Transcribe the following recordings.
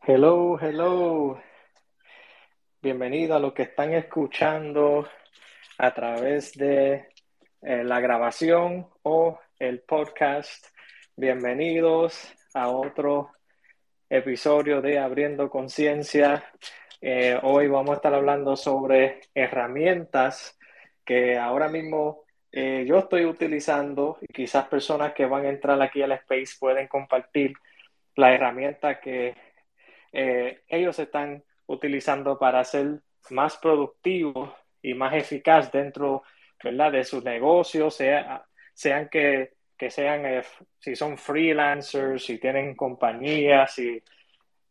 Hello, hello. Bienvenido a los que están escuchando a través de eh, la grabación o el podcast. Bienvenidos a otro episodio de Abriendo Conciencia. Eh, hoy vamos a estar hablando sobre herramientas que ahora mismo eh, yo estoy utilizando y quizás personas que van a entrar aquí al space pueden compartir la herramienta que eh, ellos están utilizando para ser más productivos y más eficaz dentro ¿verdad? de sus negocios, sea, sean que, que sean, eh, si son freelancers, si tienen compañías, si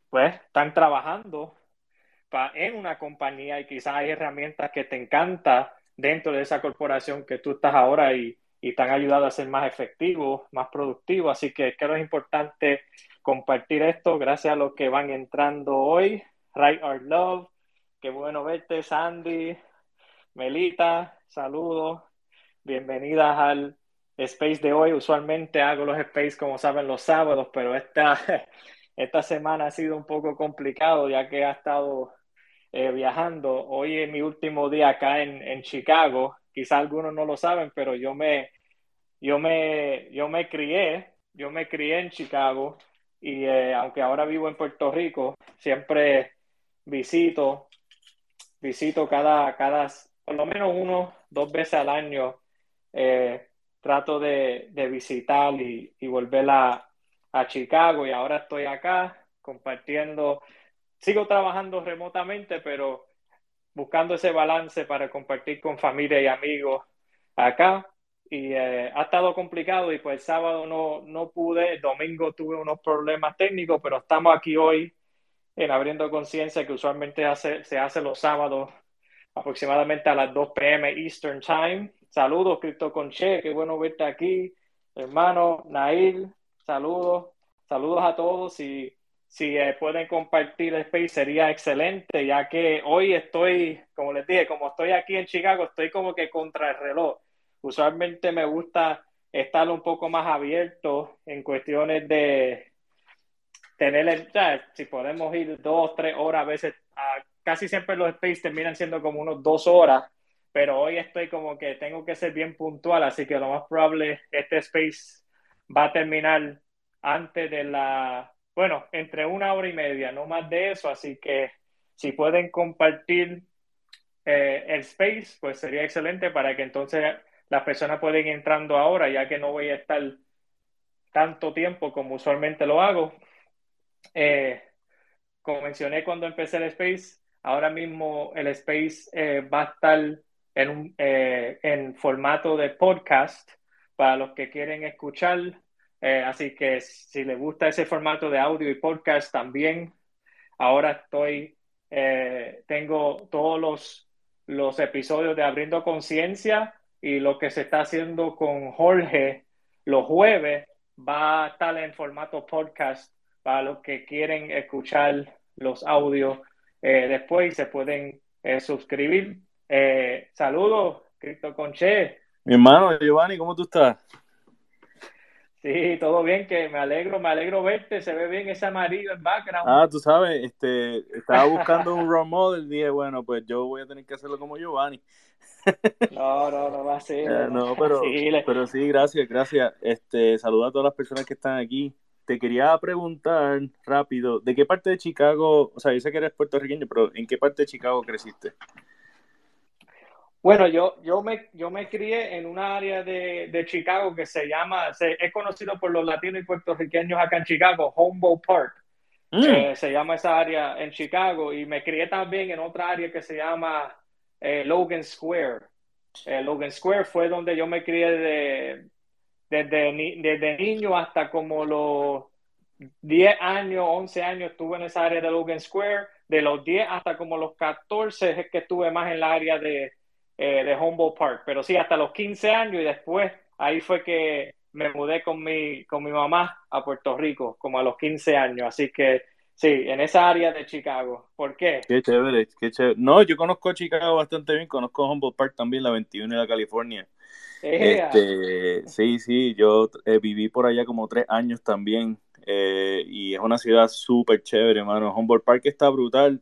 pues están trabajando en una compañía y quizás hay herramientas que te encanta dentro de esa corporación que tú estás ahora y, y te han ayudado a ser más efectivo, más productivo. Así que creo que es importante compartir esto gracias a los que van entrando hoy. Right Our Love, qué bueno verte, Sandy, Melita, saludos, bienvenidas al space de hoy. Usualmente hago los space, como saben, los sábados, pero esta, esta semana ha sido un poco complicado ya que ha estado eh, viajando. Hoy es mi último día acá en, en Chicago. Quizá algunos no lo saben, pero yo me, yo me, yo me crié, yo me crié en Chicago y eh, aunque ahora vivo en Puerto Rico, siempre visito, visito cada, cada, por lo menos uno, dos veces al año, eh, trato de, de visitar y, y volver a, a Chicago y ahora estoy acá compartiendo sigo trabajando remotamente, pero buscando ese balance para compartir con familia y amigos acá. Y eh, ha estado complicado y pues el sábado no, no pude, el domingo tuve unos problemas técnicos, pero estamos aquí hoy en Abriendo Conciencia, que usualmente hace, se hace los sábados aproximadamente a las 2 p.m. Eastern Time. Saludos, Cristo Conche, qué bueno verte aquí. Hermano Nail, saludos. Saludos a todos y si eh, pueden compartir el space sería excelente, ya que hoy estoy, como les dije, como estoy aquí en Chicago, estoy como que contra el reloj. Usualmente me gusta estar un poco más abierto en cuestiones de tener el chat. Si podemos ir dos, tres horas, a veces, casi siempre los space terminan siendo como unos dos horas, pero hoy estoy como que tengo que ser bien puntual, así que lo más probable este space va a terminar antes de la bueno, entre una hora y media, no más de eso, así que si pueden compartir eh, el space, pues sería excelente para que entonces las personas puedan ir entrando ahora, ya que no voy a estar tanto tiempo como usualmente lo hago. Eh, como mencioné cuando empecé el space, ahora mismo el space eh, va a estar en, un, en formato de podcast para los que quieren escuchar eh, así que si le gusta ese formato de audio y podcast también, ahora estoy, eh, tengo todos los, los episodios de Abriendo Conciencia y lo que se está haciendo con Jorge los jueves va a estar en formato podcast para los que quieren escuchar los audios eh, después se pueden suscribir. saludos, Cristo Conche. Mi hermano Giovanni, ¿cómo tú estás? Sí, todo bien, que me alegro, me alegro verte, se ve bien ese amarillo en background. Ah, tú sabes, este, estaba buscando un role model, dije, bueno, pues yo voy a tener que hacerlo como Giovanni. No, no, no va a ser. Eh, no, pero, pero sí, gracias, gracias. Este, saluda a todas las personas que están aquí. Te quería preguntar rápido, ¿de qué parte de Chicago, o sea, yo sé que eres puertorriqueño, pero ¿en qué parte de Chicago creciste? Bueno, yo, yo, me, yo me crié en un área de, de Chicago que se llama, se, es conocido por los latinos y puertorriqueños acá en Chicago, Humboldt Park. Mm. Eh, se llama esa área en Chicago y me crié también en otra área que se llama eh, Logan Square. Eh, Logan Square fue donde yo me crié de, desde, desde niño hasta como los 10 años, 11 años estuve en esa área de Logan Square. De los 10 hasta como los 14 es que estuve más en la área de, eh, de Humboldt Park. Pero sí, hasta los 15 años y después ahí fue que me mudé con mi, con mi mamá a Puerto Rico, como a los 15 años. Así que sí, en esa área de Chicago. ¿Por qué? Qué chévere, qué chévere. No, yo conozco Chicago bastante bien, conozco Humboldt Park también, la 21 de la California. Este, sí, sí, yo eh, viví por allá como tres años también. eh, y es una ciudad súper chévere, hermano. Humboldt Park está brutal,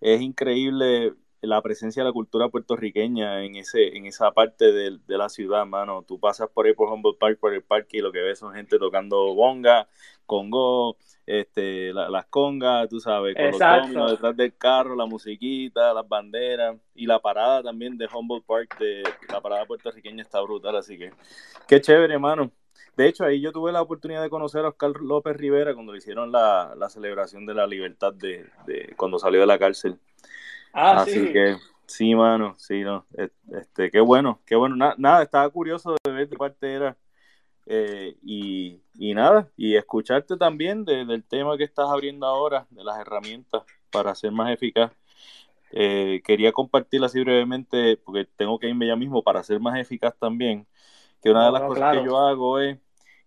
es increíble la presencia de la cultura puertorriqueña en ese en esa parte de, la ciudad, mano. Tú pasas por ahí por Humboldt Park, por el parque y lo que ves son gente tocando bonga, congo, este, las congas, tú sabes, con los dominos detrás del carro, la musiquita, las banderas y la parada también de Humboldt Park, de la parada puertorriqueña está brutal, así que qué chévere, hermano. De hecho, ahí yo tuve la oportunidad de conocer a Oscar López Rivera cuando le hicieron la, celebración de la libertad de, de cuando salió de la cárcel. Ah, Así que sí, mano, sí, no. Este, qué bueno, qué bueno. nada, estaba curioso de ver de parte era. Eh, y, nada, y escucharte también del tema que estás abriendo ahora, de las herramientas para ser más eficaz. Eh, quería compartirla así brevemente, porque tengo que irme ya mismo para ser más eficaz también. Que una de las cosas que yo hago es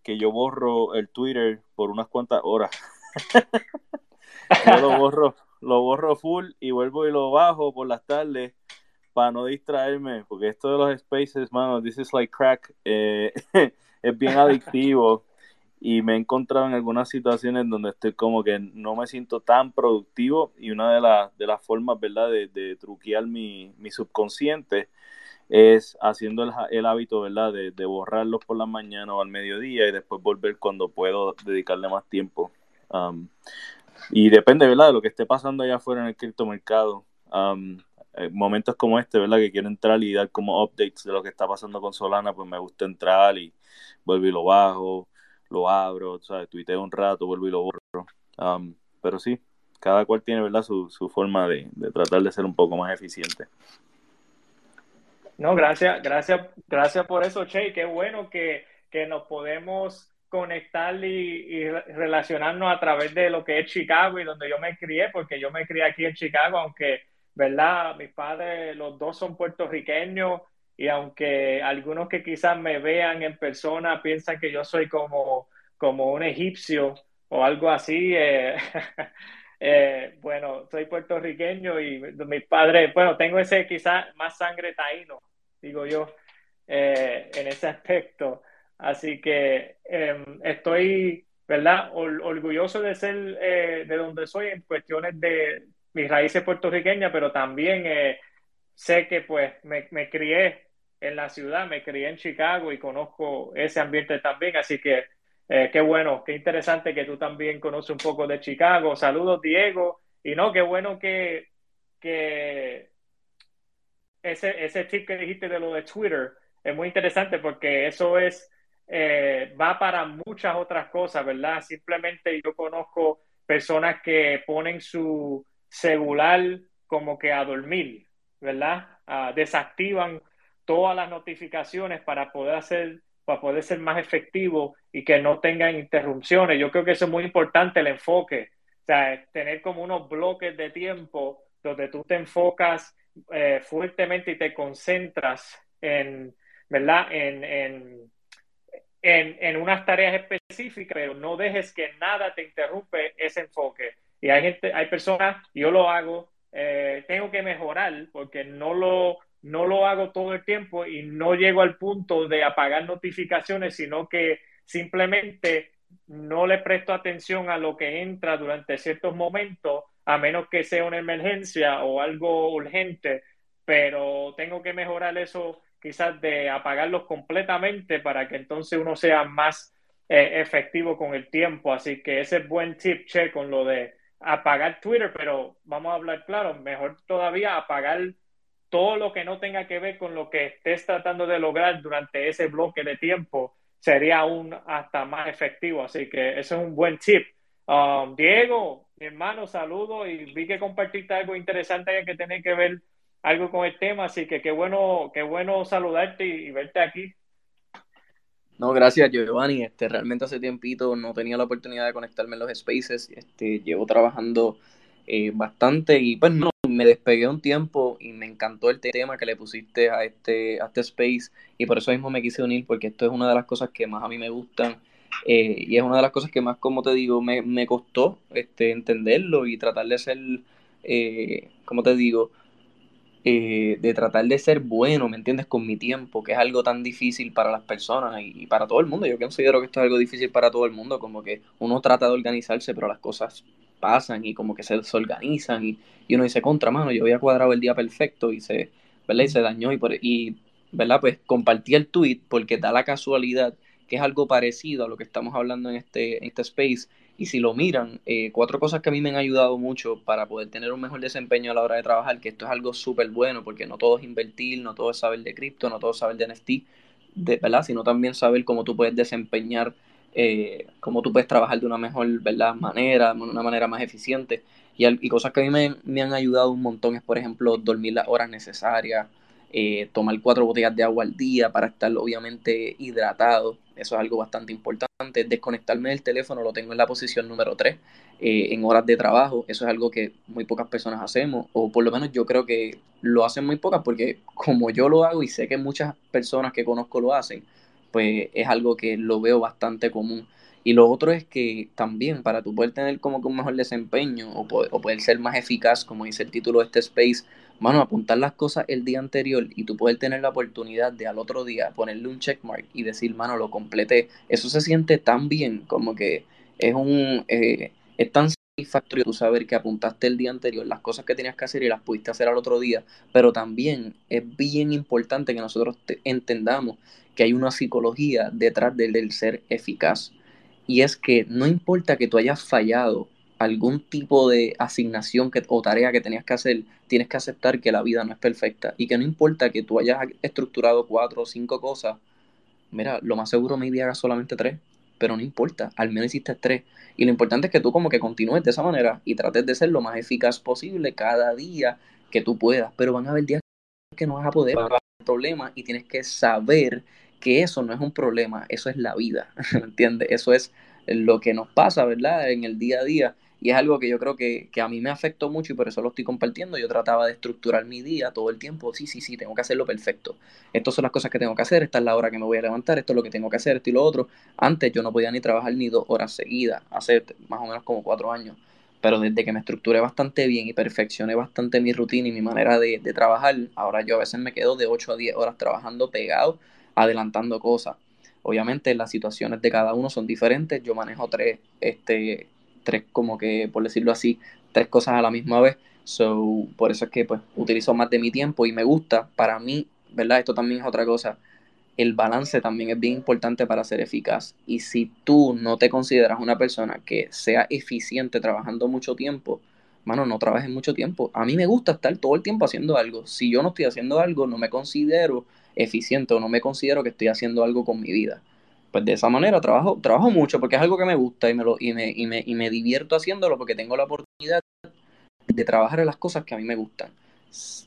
que yo borro el Twitter por unas cuantas horas. yo lo borro lo borro full y vuelvo y lo bajo por las tardes para no distraerme, porque esto de los spaces, mano, this is like crack, eh, es bien adictivo y me he encontrado en algunas situaciones donde estoy como que no me siento tan productivo y una de, las de las formas, ¿verdad?, de, truquear mi, mi, subconsciente es haciendo el, hábito, ¿verdad?, de, de, borrarlos por la mañana o al mediodía y después volver cuando puedo dedicarle más tiempo. Um, y depende, ¿verdad? De lo que esté pasando allá afuera en el criptomercado. Um, eh, momentos como este, ¿verdad? Que quiero entrar y dar como updates de lo que está pasando con Solana, pues me gusta entrar y vuelvo y lo bajo, lo abro, ¿sabes? Tuiteo un rato, vuelvo y lo borro. Um, pero sí, cada cual tiene, ¿verdad? Su, su forma de, de tratar de ser un poco más eficiente. No, gracias, gracias, gracias por eso, Che. Qué bueno que, que nos podemos conectar y, relacionarnos a través de lo que es Chicago y donde yo me crié, porque yo me crié aquí en Chicago, aunque, ¿verdad? Mis padres, los dos son puertorriqueños y aunque algunos que quizás me vean en persona piensan que yo soy como, como un egipcio o algo así, eh, eh, bueno, soy puertorriqueño y mis padres, bueno, tengo ese quizás más sangre taíno, digo yo, eh, en ese aspecto. Así que em, estoy, ¿verdad? orgulloso de ser de donde soy en cuestiones de mis raíces puertorriqueñas, pero también sé que pues me, crié en la ciudad, me crié en Chicago y conozco ese ambiente también, así que eh, qué bueno, qué interesante que tú también conoces un poco de Chicago. Saludos, Diego. Y no, qué bueno que, que ese, ese tip que dijiste de lo de Twitter es muy interesante porque eso es eh, va para muchas otras cosas, ¿verdad? Simplemente yo conozco personas que ponen su celular como que a dormir, ¿verdad? Ah, desactivan todas las notificaciones para poder hacer, para poder ser más efectivo y que no tengan interrupciones. Yo creo que eso es muy importante, el enfoque. O sea, tener como unos bloques de tiempo donde tú te enfocas eh, fuertemente y te concentras en, ¿verdad? en en, en, unas tareas específicas, pero no dejes que nada te interrumpe ese enfoque. Y hay gente, hay personas, yo lo hago, eh, tengo que mejorar porque no lo, no lo hago todo el tiempo y no llego al punto de apagar notificaciones, sino que simplemente no le presto atención a lo que entra durante ciertos momentos, a menos que sea una emergencia o algo urgente, pero tengo que mejorar eso quizás de apagarlos completamente para que entonces uno sea más eh, efectivo con el tiempo. Así que ese es buen tip, Che, con lo de apagar Twitter, pero vamos a hablar claro, mejor todavía apagar todo lo que no tenga que ver con lo que estés tratando de lograr durante ese bloque de tiempo sería aún hasta más efectivo. Así que ese es un buen tip. Um, Diego, mi hermano, saludo y vi que compartiste algo interesante que tiene que ver algo con el tema, así que qué bueno, qué bueno saludarte y, verte aquí. No, gracias Giovanni. Este, realmente hace tiempito no tenía la oportunidad de conectarme en los spaces. Este, llevo trabajando eh, bastante y pues no, me despegué un tiempo y me encantó el tema que le pusiste a este, a este space y por eso mismo me quise unir porque esto es una de las cosas que más a mí me gustan eh, y es una de las cosas que más, como te digo, me, me costó este, entenderlo y tratar de ser, eh, como te digo, eh, de tratar de ser bueno, ¿me entiendes? Con mi tiempo, que es algo tan difícil para las personas y, para todo el mundo. Yo considero que esto es algo difícil para todo el mundo, como que uno trata de organizarse, pero las cosas pasan y como que se desorganizan y, y uno dice, contra mano, yo había cuadrado el día perfecto y se, ¿verdad? Y se dañó y, por, y ¿verdad? Pues compartí el tweet porque da la casualidad que es algo parecido a lo que estamos hablando en este, en este space y si lo miran, eh, cuatro cosas que a mí me han ayudado mucho para poder tener un mejor desempeño a la hora de trabajar, que esto es algo súper bueno, porque no todo es invertir, no todo es saber de cripto, no todo es saber de NFT, de, ¿verdad? Sino también saber cómo tú puedes desempeñar, eh, cómo tú puedes trabajar de una mejor ¿verdad? manera, de una manera más eficiente. Y, y cosas que a mí me, me, han ayudado un montón es, por ejemplo, dormir las horas necesarias, eh, tomar cuatro botellas de agua al día para estar obviamente hidratado. Eso es algo bastante importante. Desconectarme del teléfono lo tengo en la posición número 3 eh, en horas de trabajo. Eso es algo que muy pocas personas hacemos, o por lo menos yo creo que lo hacen muy pocas, porque como yo lo hago y sé que muchas personas que conozco lo hacen, pues es algo que lo veo bastante común. Y lo otro es que también para tú poder tener como que un mejor desempeño o poder, o poder ser más eficaz, como dice el título de este space, mano, apuntar las cosas el día anterior y tú poder tener la oportunidad de al otro día ponerle un checkmark y decir, mano, lo completé. Eso se siente tan bien, como que es un eh, es tan satisfactorio tú saber que apuntaste el día anterior las cosas que tenías que hacer y las pudiste hacer al otro día, pero también es bien importante que nosotros entendamos que hay una psicología detrás del ser eficaz. Y es que no importa que tú hayas fallado algún tipo de asignación que, o tarea que tenías que hacer, tienes que aceptar que la vida no es perfecta y que no importa que tú hayas estructurado cuatro o cinco cosas, mira, lo más seguro me hagas solamente tres, pero no importa, al menos hiciste tres. Y lo importante es que tú como que continúes de esa manera y trates de ser lo más eficaz posible cada día que tú puedas, pero van a haber días que no vas a poder, va a problemas y tienes que saber que eso no es un problema, eso es la vida, ¿entiendes? Eso es lo que nos pasa, ¿verdad? En el día a día y es algo que yo creo que, a mí me afectó mucho y por eso lo estoy compartiendo. Yo trataba de estructurar mi día todo el tiempo. Sí, sí, sí, tengo que hacerlo perfecto. Estas son las cosas que tengo que hacer. Esta es la hora que me voy a levantar. Esto es lo que tengo que hacer. Esto y lo otro. Antes yo no podía ni trabajar ni dos horas seguidas. Hace más o menos como cuatro años. Pero desde que me estructuré bastante bien y perfeccioné bastante mi rutina y mi manera de, trabajar, ahora yo a veces me quedo de 8 a 10 horas trabajando pegado, adelantando cosas. Obviamente las situaciones de cada uno son diferentes. Yo manejo tres este, tres, como que, por decirlo así, tres cosas a la misma vez. So, por eso es que pues utilizo más de mi tiempo y me gusta. Para mí, ¿verdad? Esto también es otra cosa. El balance también es bien importante para ser eficaz. Y si tú no te consideras una persona que sea eficiente trabajando mucho tiempo, mano, no trabajes mucho tiempo. A mí me gusta estar todo el tiempo haciendo algo. Si yo no estoy haciendo algo, no me considero eficiente o no me considero que estoy haciendo algo con mi vida pues de esa manera trabajo, trabajo mucho porque es algo que me gusta y me, lo, y me, y me, y me divierto haciéndolo porque tengo la oportunidad de trabajar en las cosas que a mí me gustan.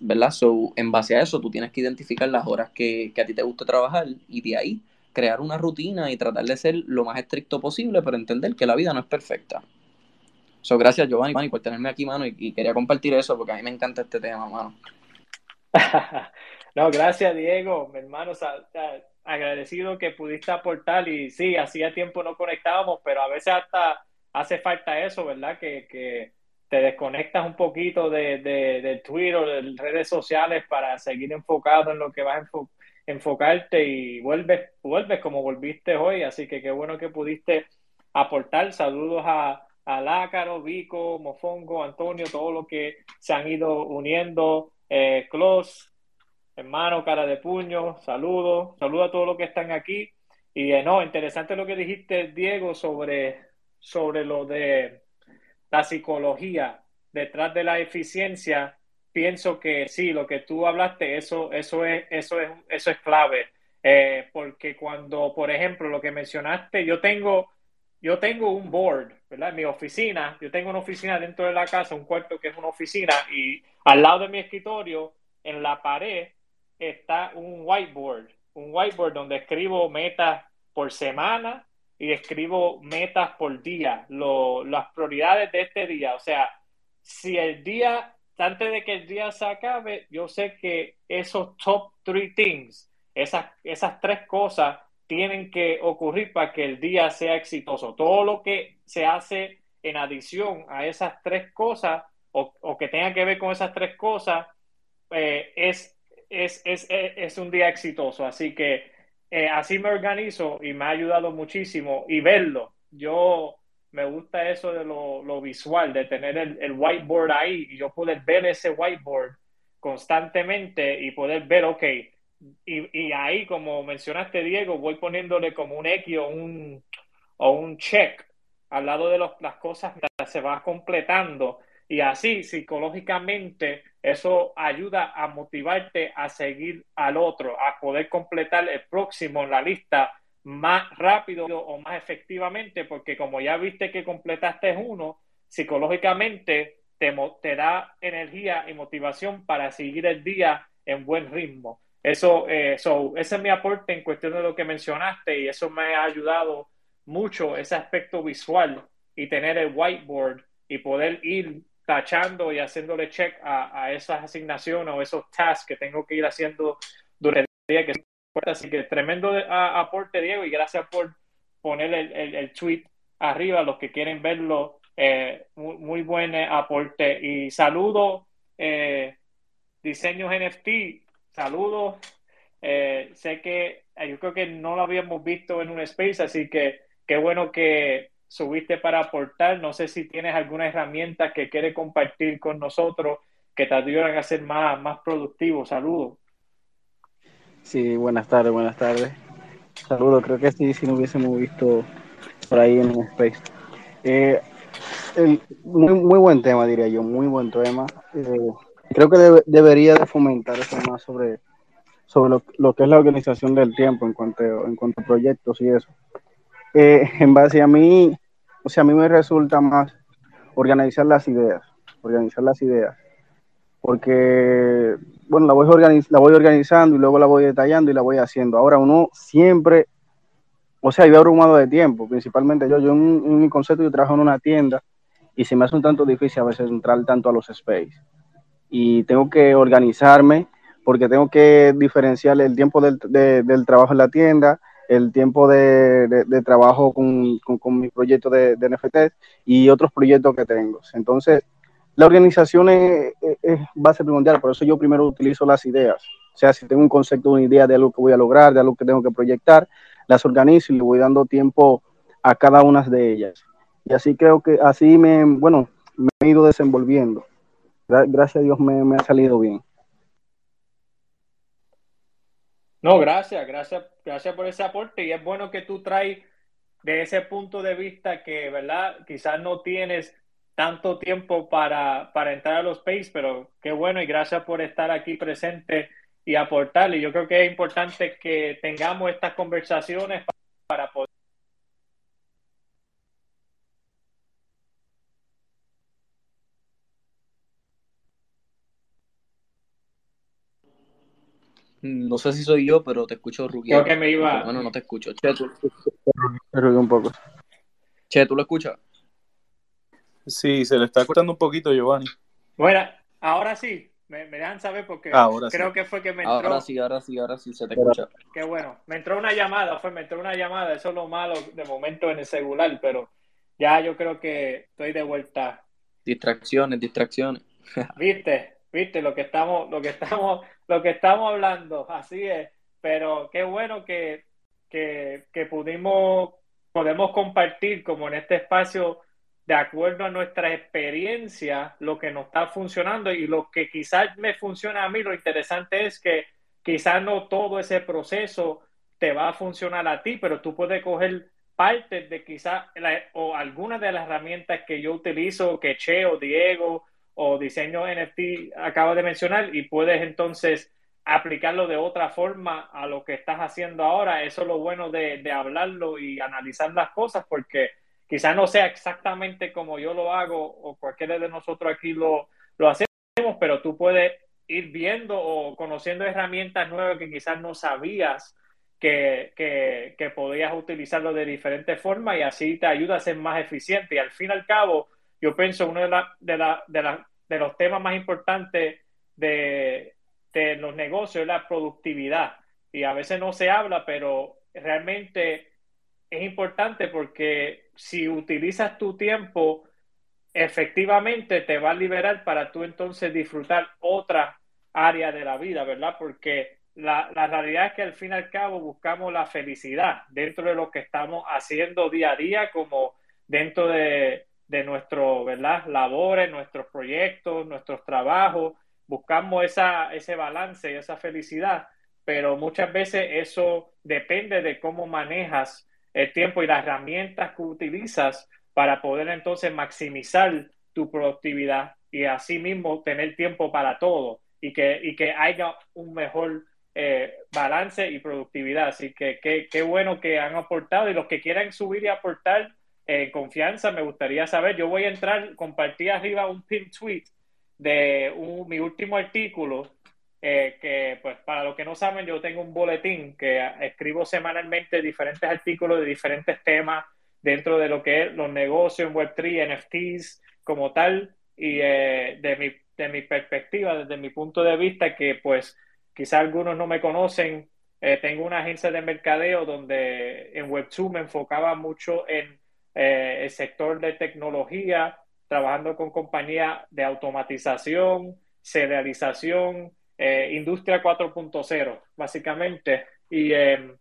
¿Verdad? So, en base a eso, tú tienes que identificar las horas que, que a ti te gusta trabajar y de ahí crear una rutina y tratar de ser lo más estricto posible, pero entender que la vida no es perfecta. So, gracias, Giovanni, por tenerme aquí, mano, y, quería compartir eso porque a mí me encanta este tema, mano. no, gracias, Diego, mi hermano. Agradecido que pudiste aportar y sí, hacía tiempo no conectábamos, pero a veces hasta hace falta eso, ¿verdad? Que, que te desconectas un poquito de, de, de, Twitter, de redes sociales para seguir enfocado en lo que vas a enfocarte y vuelves, vuelves como volviste hoy, así que qué bueno que pudiste aportar. Saludos a, a Lácaro, Vico, Mofongo, Antonio, todos los que se han ido uniendo, eh, hermano, cara de puño, saludos, saludos a todos los que están aquí. Y eh, no, interesante lo que dijiste, Diego, sobre, sobre lo de la psicología detrás de la eficiencia. Pienso que sí, lo que tú hablaste, eso, eso, es, eso, es, eso es clave. Eh, porque cuando, por ejemplo, lo que mencionaste, yo tengo, yo tengo un board, mi oficina, yo tengo una oficina dentro de la casa, un cuarto que es una oficina, y al lado de mi escritorio, en la pared, está un whiteboard, un whiteboard donde escribo metas por semana y escribo metas por día, las prioridades de este día. O sea, si el día, antes de que el día se acabe, yo sé que esos top three things, esas, esas tres cosas tienen que ocurrir para que el día sea exitoso. Todo lo que se hace en adición a esas tres cosas o, o que tenga que ver con esas tres cosas eh, es, es, es, es, un día exitoso. Así que eh, así me organizo y me ha ayudado muchísimo y verlo. Yo me gusta eso de lo, visual, de tener el, whiteboard ahí y yo poder ver ese whiteboard constantemente y poder ver, ok, y, ahí como mencionaste Diego, voy poniéndole como un X o un, o un check al lado de las cosas que se va completando y así psicológicamente eso ayuda a motivarte a seguir al otro, a poder completar el próximo en la lista más rápido o más efectivamente, porque como ya viste que completaste uno, psicológicamente te, te da energía y motivación para seguir el día en buen ritmo. Eso, eh, ese es mi aporte en cuestión de lo que mencionaste y eso me ha ayudado mucho ese aspecto visual y tener el whiteboard y poder ir tachando y haciéndole check a, esas asignaciones o esos tasks que tengo que ir haciendo durante el día. Que Así que tremendo aporte, Diego, y gracias por poner el, el, tweet arriba, los que quieren verlo. Eh, muy, buen aporte. Y saludo, eh, diseños NFT, saludos. Eh, sé que yo creo que no lo habíamos visto en un space, así que qué bueno que subiste para aportar. No sé si tienes alguna herramienta que quieres compartir con nosotros que te ayuden a ser más, más productivo. Saludos. Sí, buenas tardes, buenas tardes. Saludos, creo que sí, si no hubiésemos visto por ahí en un space. Eh, muy, muy, buen tema, diría yo, muy buen tema. Eh, creo que debería de fomentar eso más sobre, sobre lo, lo, que es la organización del tiempo en cuanto, en cuanto a proyectos y eso. Eh, en base a mí, o sea, a mí me resulta más organizar las ideas, organizar las ideas, porque, bueno, la voy, la voy organizando y luego la voy detallando y la voy haciendo. Ahora uno siempre, o sea, yo abrumado de tiempo, principalmente yo, yo en, mi concepto yo trabajo en una tienda y se me hace un tanto difícil a veces entrar tanto a los space. Y tengo que organizarme porque tengo que diferenciar el tiempo del, del trabajo en la tienda el tiempo de, de, trabajo con, con, mi proyecto de, de, NFT y otros proyectos que tengo. Entonces, la organización es, es, base primordial, por eso yo primero utilizo las ideas. O sea, si tengo un concepto, una idea de algo que voy a lograr, de algo que tengo que proyectar, las organizo y le voy dando tiempo a cada una de ellas. Y así creo que así me, bueno, me he ido desenvolviendo. Gracias a Dios me, me ha salido bien. No, gracias, gracias, gracias por ese aporte y es bueno que tú traes de ese punto de vista que, ¿verdad? Quizás no tienes tanto tiempo para, para entrar a los space, pero qué bueno y gracias por estar aquí presente y aportar. Y yo creo que es importante que tengamos estas conversaciones para poder No sé si soy yo, pero te escucho rugiendo. Creo que me iba. Bueno, no te escucho. Che, tú. un poco. Che, ¿tú lo escuchas? Sí, se le está escuchando un poquito, Giovanni. Bueno, ahora sí. Me, me dejan saber porque ahora creo que fue que me entró. Ahora sí, ahora sí, ahora sí se te escucha. Qué bueno. Me entró una llamada, fue, me entró una llamada. Eso es lo malo de momento en el celular, pero ya yo creo que estoy de vuelta. Distracciones, distracciones. ¿Viste? ¿Viste? Lo que estamos, lo que estamos lo que estamos hablando, así es. Pero qué bueno que, que, que pudimos, podemos compartir como en este espacio de acuerdo a nuestra experiencia, lo que nos está funcionando y lo que quizás me funciona a mí, lo interesante es que quizás no todo ese proceso te va a funcionar a ti, pero tú puedes coger parte de quizás o algunas de las herramientas que yo utilizo, que Che Diego o diseño NFT acabo de mencionar y puedes entonces aplicarlo de otra forma a lo que estás haciendo ahora. Eso es lo bueno de, de hablarlo y analizar las cosas porque quizás no sea exactamente como yo lo hago o cualquiera de nosotros aquí lo, lo hacemos, pero tú puedes ir viendo o conociendo herramientas nuevas que quizás no sabías que, que, que podías utilizarlo de diferentes formas y así te ayuda a ser más eficiente. Y al fin y al cabo, yo pienso uno de, la, de, la, de, la, de los temas más importantes de, de los negocios es la productividad. Y a veces no se habla, pero realmente es importante porque si utilizas tu tiempo efectivamente te va a liberar para tú entonces disfrutar otras área de la vida, ¿verdad? Porque la, la, realidad es que al fin y al cabo buscamos la felicidad dentro de lo que estamos haciendo día a día, como dentro de, de nuestros. Labores, nuestros proyectos, nuestros trabajos, buscamos esa, ese balance y esa felicidad, pero muchas veces eso depende de cómo manejas el tiempo y las herramientas que utilizas para poder entonces maximizar tu productividad y asimismo tener tiempo para todo y que, y que haya un mejor eh, balance y productividad. Así que qué bueno que han aportado y los que quieran subir y aportar en confianza, me gustaría saber, yo voy a entrar, compartí arriba un pin tweet de mi último artículo, eh, que pues para los que no saben, yo tengo un boletín que escribo semanalmente diferentes artículos de diferentes temas dentro de lo que es los negocios en Web3, NFTs como tal, y eh, de, mi, de mi perspectiva, desde mi punto de vista, que pues quizá algunos no me conocen, eh, tengo una agencia de mercadeo donde en Web2 me enfocaba mucho en el sector de tecnología, trabajando con compañías de automatización, serialización, eh, industria 4.0, básicamente, y em,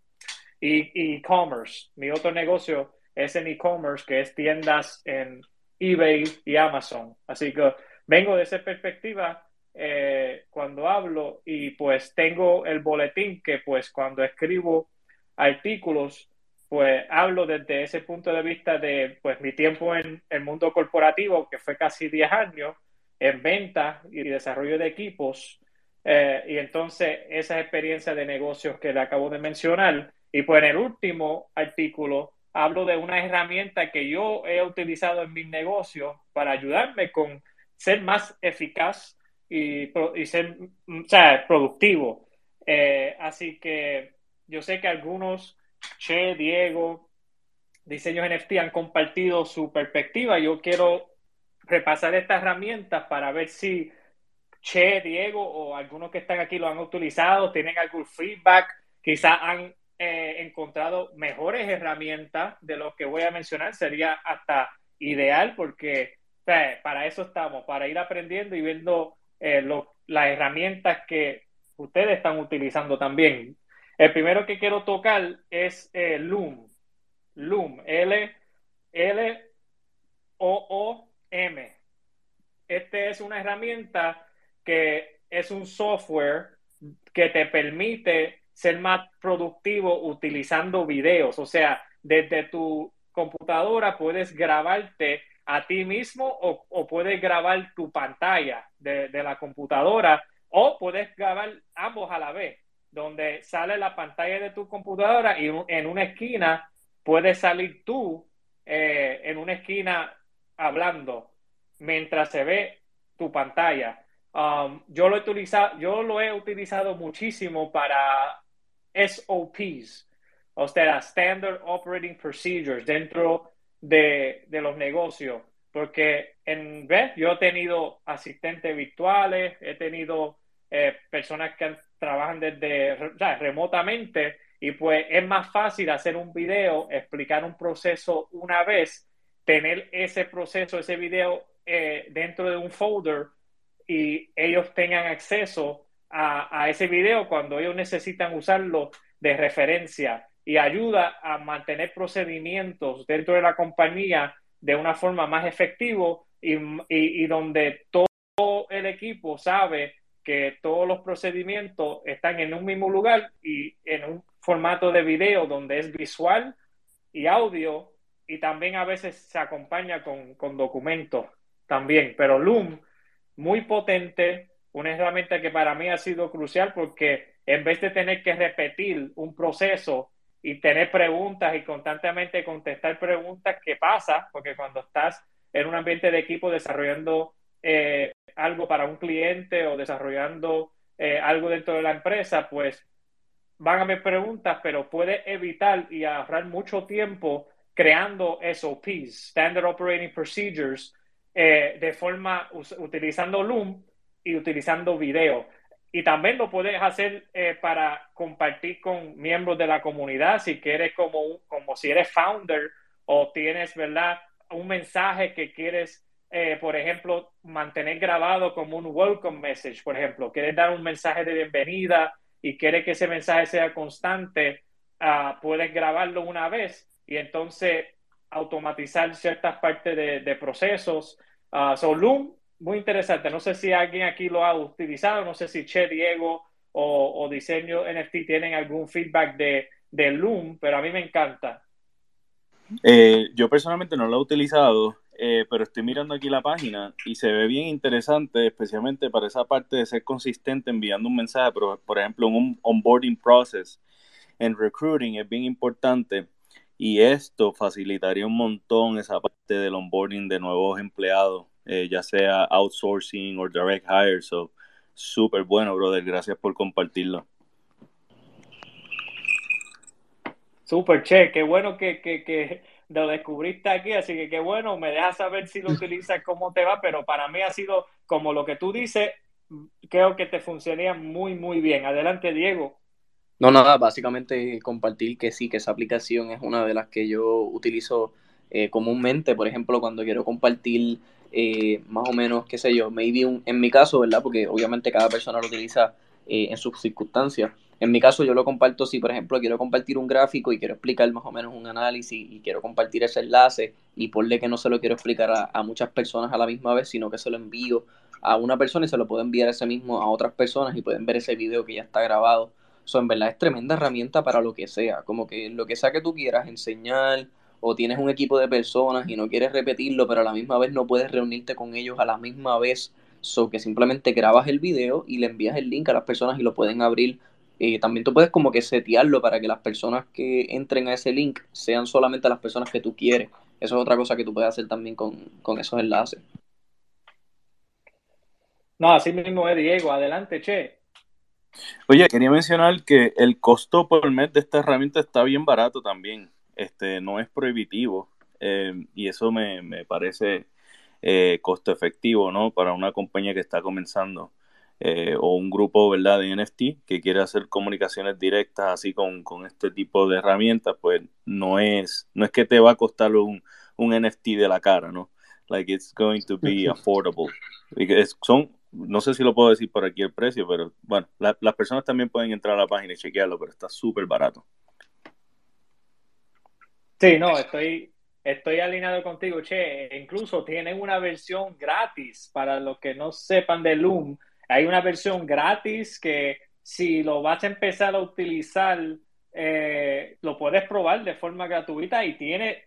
e-commerce. Mi otro negocio es en e-commerce, que es tiendas en eBay y Amazon. Así que vengo de esa perspectiva eh, cuando hablo y pues tengo el boletín que pues cuando escribo artículos pues hablo desde ese punto de vista de pues mi tiempo en el mundo corporativo, que fue casi 10 años, en venta y desarrollo de equipos, eh, y entonces esa experiencia de negocios que le acabo de mencionar. Y pues en el último artículo hablo de una herramienta que yo he utilizado en mis negocios para ayudarme con ser más eficaz y, y ser o sea, productivo. Eh, así que yo sé que algunos Che, Diego, Diseños NFT han compartido su perspectiva. Yo quiero repasar estas herramientas para ver si Che, Diego o algunos que están aquí lo han utilizado, tienen algún feedback, quizás han eh, encontrado mejores herramientas de lo que voy a mencionar. Sería hasta ideal porque para eso estamos, para ir aprendiendo y viendo eh, las herramientas que ustedes están utilizando también. El primero que quiero tocar es eh, Loom. Loom, L, L, O, O, M. Este es una herramienta que es un software que te permite ser más productivo utilizando videos. O sea, desde tu computadora puedes grabarte a ti mismo o, puedes grabar tu pantalla de, de, la computadora o puedes grabar ambos a la vez donde sale la pantalla de tu computadora y en una esquina puedes salir tú eh, en una esquina hablando mientras se ve tu pantalla. Um, yo, lo he utilizado, yo lo he utilizado muchísimo para SOPs, o sea, Standard Operating Procedures dentro de, de los negocios, porque en vez yo he tenido asistentes virtuales, he tenido eh, personas que trabajan desde remotamente y pues es más fácil hacer un video, explicar un proceso una vez, tener ese proceso, ese video eh, dentro de un folder y ellos tengan acceso a, a, ese video cuando ellos necesitan usarlo de referencia y ayuda a mantener procedimientos dentro de la compañía de una forma más efectiva y, y donde todo el equipo sabe que todos los procedimientos están en un mismo lugar y en un formato de video donde es visual y audio y también a veces se acompaña con, con documentos también. Pero Loom, muy potente, una herramienta que para mí ha sido crucial porque en vez de tener que repetir un proceso y tener preguntas y constantemente contestar preguntas, ¿qué pasa? Porque cuando estás en un ambiente de equipo desarrollando eh, algo para un cliente o desarrollando eh, algo dentro de la empresa, pues van a haber preguntas, pero puede evitar y ahorrar mucho tiempo creando SOPs, Standard Operating Procedures, eh, de forma utilizando Loom y utilizando video. Y también lo puedes hacer eh, para compartir con miembros de la comunidad, si quieres como, como si eres founder o tienes, ¿verdad? Un mensaje que quieres eh, por ejemplo, mantener grabado como un welcome message, por ejemplo, quieres dar un mensaje de bienvenida y quieres que ese mensaje sea constante, uh, puedes grabarlo una vez y entonces automatizar ciertas partes de, procesos. Uh, so Loom, muy interesante. No sé si alguien aquí lo ha utilizado, no sé si Che, Diego o, o Diseño NFT tienen algún feedback de, de Loom, pero a mí me encanta. Eh, yo personalmente no lo he utilizado, eh, pero estoy mirando aquí la página y se ve bien interesante, especialmente para esa parte de ser consistente enviando un mensaje, pero, por ejemplo, un onboarding process en recruiting es bien importante y esto facilitaría un montón esa parte del onboarding de nuevos empleados, eh, ya sea outsourcing o direct hire. So, súper bueno, brother. Gracias por compartirlo. Súper, che, qué bueno que, que, que, lo descubriste aquí, así que qué bueno, me dejas saber si lo utilizas, cómo te va, pero para mí ha sido como lo que tú dices, creo que te funcionaría muy, muy bien. Adelante, Diego. No, nada, básicamente compartir que sí, que esa aplicación es una de las que yo utilizo eh, comúnmente, por ejemplo, cuando quiero compartir eh, más o menos, qué sé yo, maybe un, en mi caso, ¿verdad? Porque obviamente cada persona lo utiliza eh, en sus circunstancias. En mi caso yo lo comparto si, por ejemplo, quiero compartir un gráfico y quiero explicar más o menos un análisis y quiero compartir ese enlace y ponle que no se lo quiero explicar a, muchas personas a la misma vez, sino que se lo envío a una persona y se lo puedo enviar ese mismo a otras personas y pueden ver ese video que ya está grabado. Eso en verdad es tremenda herramienta para lo que sea, como que lo que sea que tú quieras enseñar o tienes un equipo de personas y no quieres repetirlo, pero a la misma vez no puedes reunirte con ellos a la misma vez, so que simplemente grabas el video y le envías el link a las personas y lo pueden abrir eh, también tú puedes como que setearlo para que las personas que entren a ese link sean solamente las personas que tú quieres. Eso es otra cosa que tú puedes hacer también con, con esos enlaces. No, así mismo es Diego. Adelante, Che. Oye, quería mencionar que el costo por mes de esta herramienta está bien barato también. Este, no es prohibitivo. Eh, y eso me, me parece eh, costo efectivo, ¿no? Para una compañía que está comenzando. Eh, o un grupo ¿verdad? de NFT que quiere hacer comunicaciones directas así con, con, este tipo de herramientas, pues no es, no es que te va a costar un, un NFT de la cara, ¿no? Like it's going to be affordable. Es, son, no sé si lo puedo decir por aquí el precio, pero bueno, la, las personas también pueden entrar a la página y chequearlo, pero está súper barato. Sí, no, estoy, estoy alineado contigo, Che. Incluso tienen una versión gratis para los que no sepan de Loom hay una versión gratis que si lo vas a empezar a utilizar, eh, lo puedes probar de forma gratuita y tiene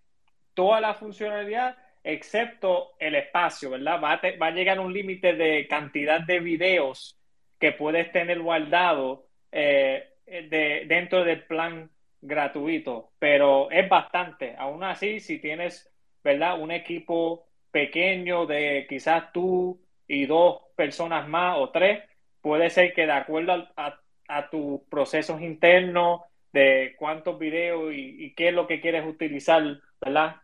toda la funcionalidad excepto el espacio, ¿verdad? Va a, va a llegar un límite de cantidad de videos que puedes tener guardado eh, de, dentro del plan gratuito, pero es bastante. Aún así, si tienes, ¿verdad? Un equipo pequeño de quizás tú y dos personas más o tres, puede ser que de acuerdo a, a tus procesos internos, de cuántos videos y, qué es lo que quieres utilizar, ¿verdad?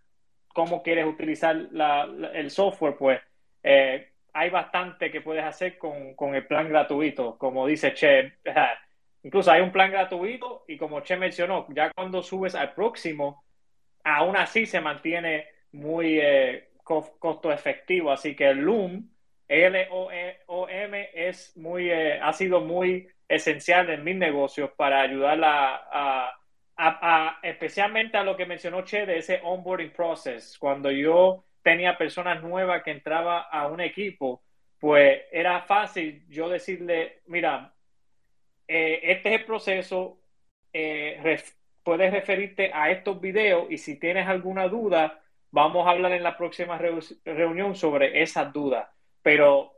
Cómo quieres utilizar la, el software, pues eh, hay bastante que puedes hacer con, con, el plan gratuito, como dice Che. Incluso hay un plan gratuito y como Che mencionó, ya cuando subes al próximo, aún así se mantiene muy eh, costo efectivo. Así que el Loom L-O-M es muy, eh, ha sido muy esencial en mis negocios para ayudar a, a, especialmente a lo que mencionó Che de ese onboarding process. Cuando yo tenía personas nuevas que entraba a un equipo, pues era fácil yo decirle, mira, eh, este es el proceso, eh, puedes referirte a estos videos y si tienes alguna duda, vamos a hablar en la próxima reunión sobre esas dudas pero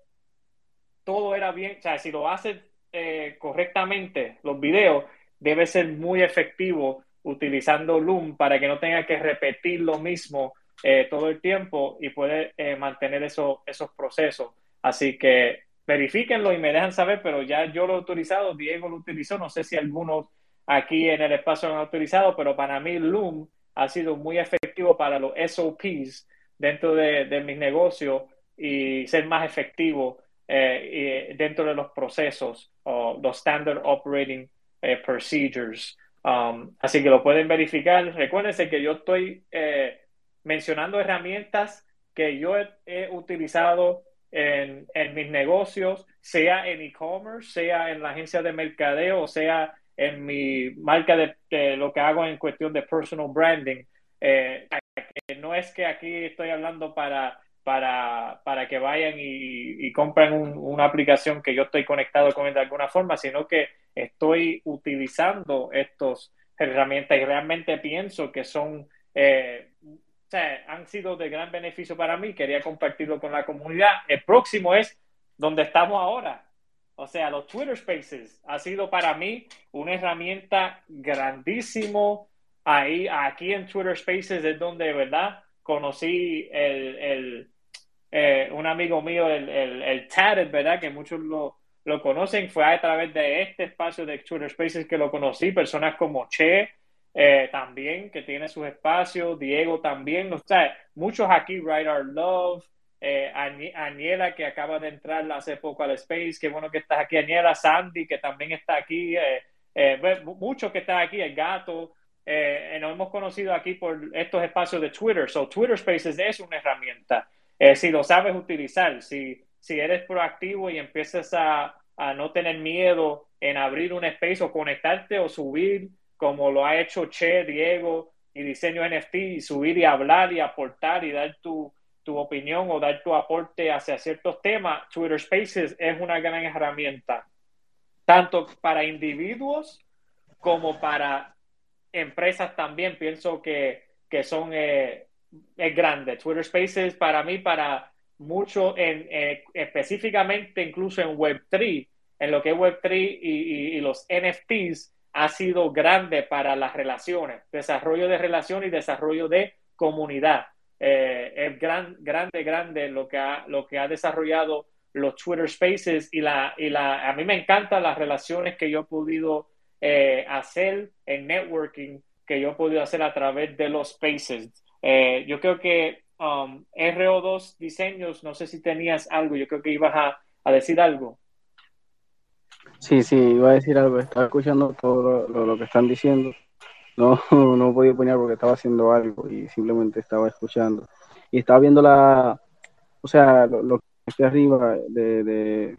todo era bien, o sea, si lo haces eh, correctamente, los videos, debe ser muy efectivo utilizando Loom para que no tenga que repetir lo mismo eh, todo el tiempo y puede eh, mantener eso, esos procesos. Así que verifíquenlo y me dejan saber, pero ya yo lo he utilizado, Diego lo utilizó, no sé si algunos aquí en el espacio lo han utilizado, pero para mí Loom ha sido muy efectivo para los SOPs dentro de, de mis negocios y ser más efectivo eh, dentro de los procesos o los Standard Operating eh, Procedures. Um, así que lo pueden verificar. Recuérdense que yo estoy eh, mencionando herramientas que yo he, utilizado en, mis negocios, sea en e-commerce, sea en la agencia de mercadeo, sea en mi marca de, lo que hago en cuestión de personal branding. Eh, no es que aquí estoy hablando para, para, para que vayan y, compren una aplicación que yo estoy conectado con él de alguna forma, sino que estoy utilizando estas herramientas y realmente pienso que son, eh, o sea, han sido de gran beneficio para mí. Quería compartirlo con la comunidad. El próximo es donde estamos ahora. O sea, los Twitter Spaces ha sido para mí una herramienta grandísimo. Ahí, aquí en Twitter Spaces es donde, ¿verdad? Conocí el, eh, un amigo mío, el, el, el ¿verdad? Que muchos lo, lo conocen. Fue a través de este espacio de Twitter Spaces que lo conocí. Personas como Che, eh, también, que tiene sus espacios, Diego también, muchos aquí, Write Our Love, eh, Aniela, que acaba de entrar hace poco al Space, qué bueno que estás aquí, Aniela, Sandy, que también está aquí, eh, eh muchos que están aquí, el gato, eh, nos hemos conocido aquí por estos espacios de Twitter, so Twitter Spaces es una herramienta, si lo sabes utilizar, si, si eres proactivo y empiezas a, a no tener miedo en abrir un space o conectarte o subir, como lo ha hecho Che, Diego y Diseño NFT, y subir y hablar y aportar y dar tu tu opinión o dar tu aporte hacia ciertos temas, Twitter Spaces es una gran herramienta, tanto para individuos como para empresas también. Pienso que, que son eh, es grande. Twitter Spaces para mí, para mucho, en, eh, específicamente incluso en Web3, en lo que es Web3 y, y los NFTs, ha sido grande para las relaciones, desarrollo de relaciones y desarrollo de comunidad eh, es gran, grande, grande lo que, ha, lo que ha desarrollado los Twitter Spaces y, la, y la, a mí me encantan las relaciones que yo he podido eh, hacer en networking, que yo he podido hacer a través de los Spaces. Eh, yo creo que um, RO2 Diseños, no sé si tenías algo, yo creo que ibas a, a decir algo. Sí, sí, iba a decir algo, estaba escuchando todo lo, que están diciendo no, no podía poner porque estaba haciendo algo y simplemente estaba escuchando. Y estaba viendo la, o sea, lo, que está arriba de,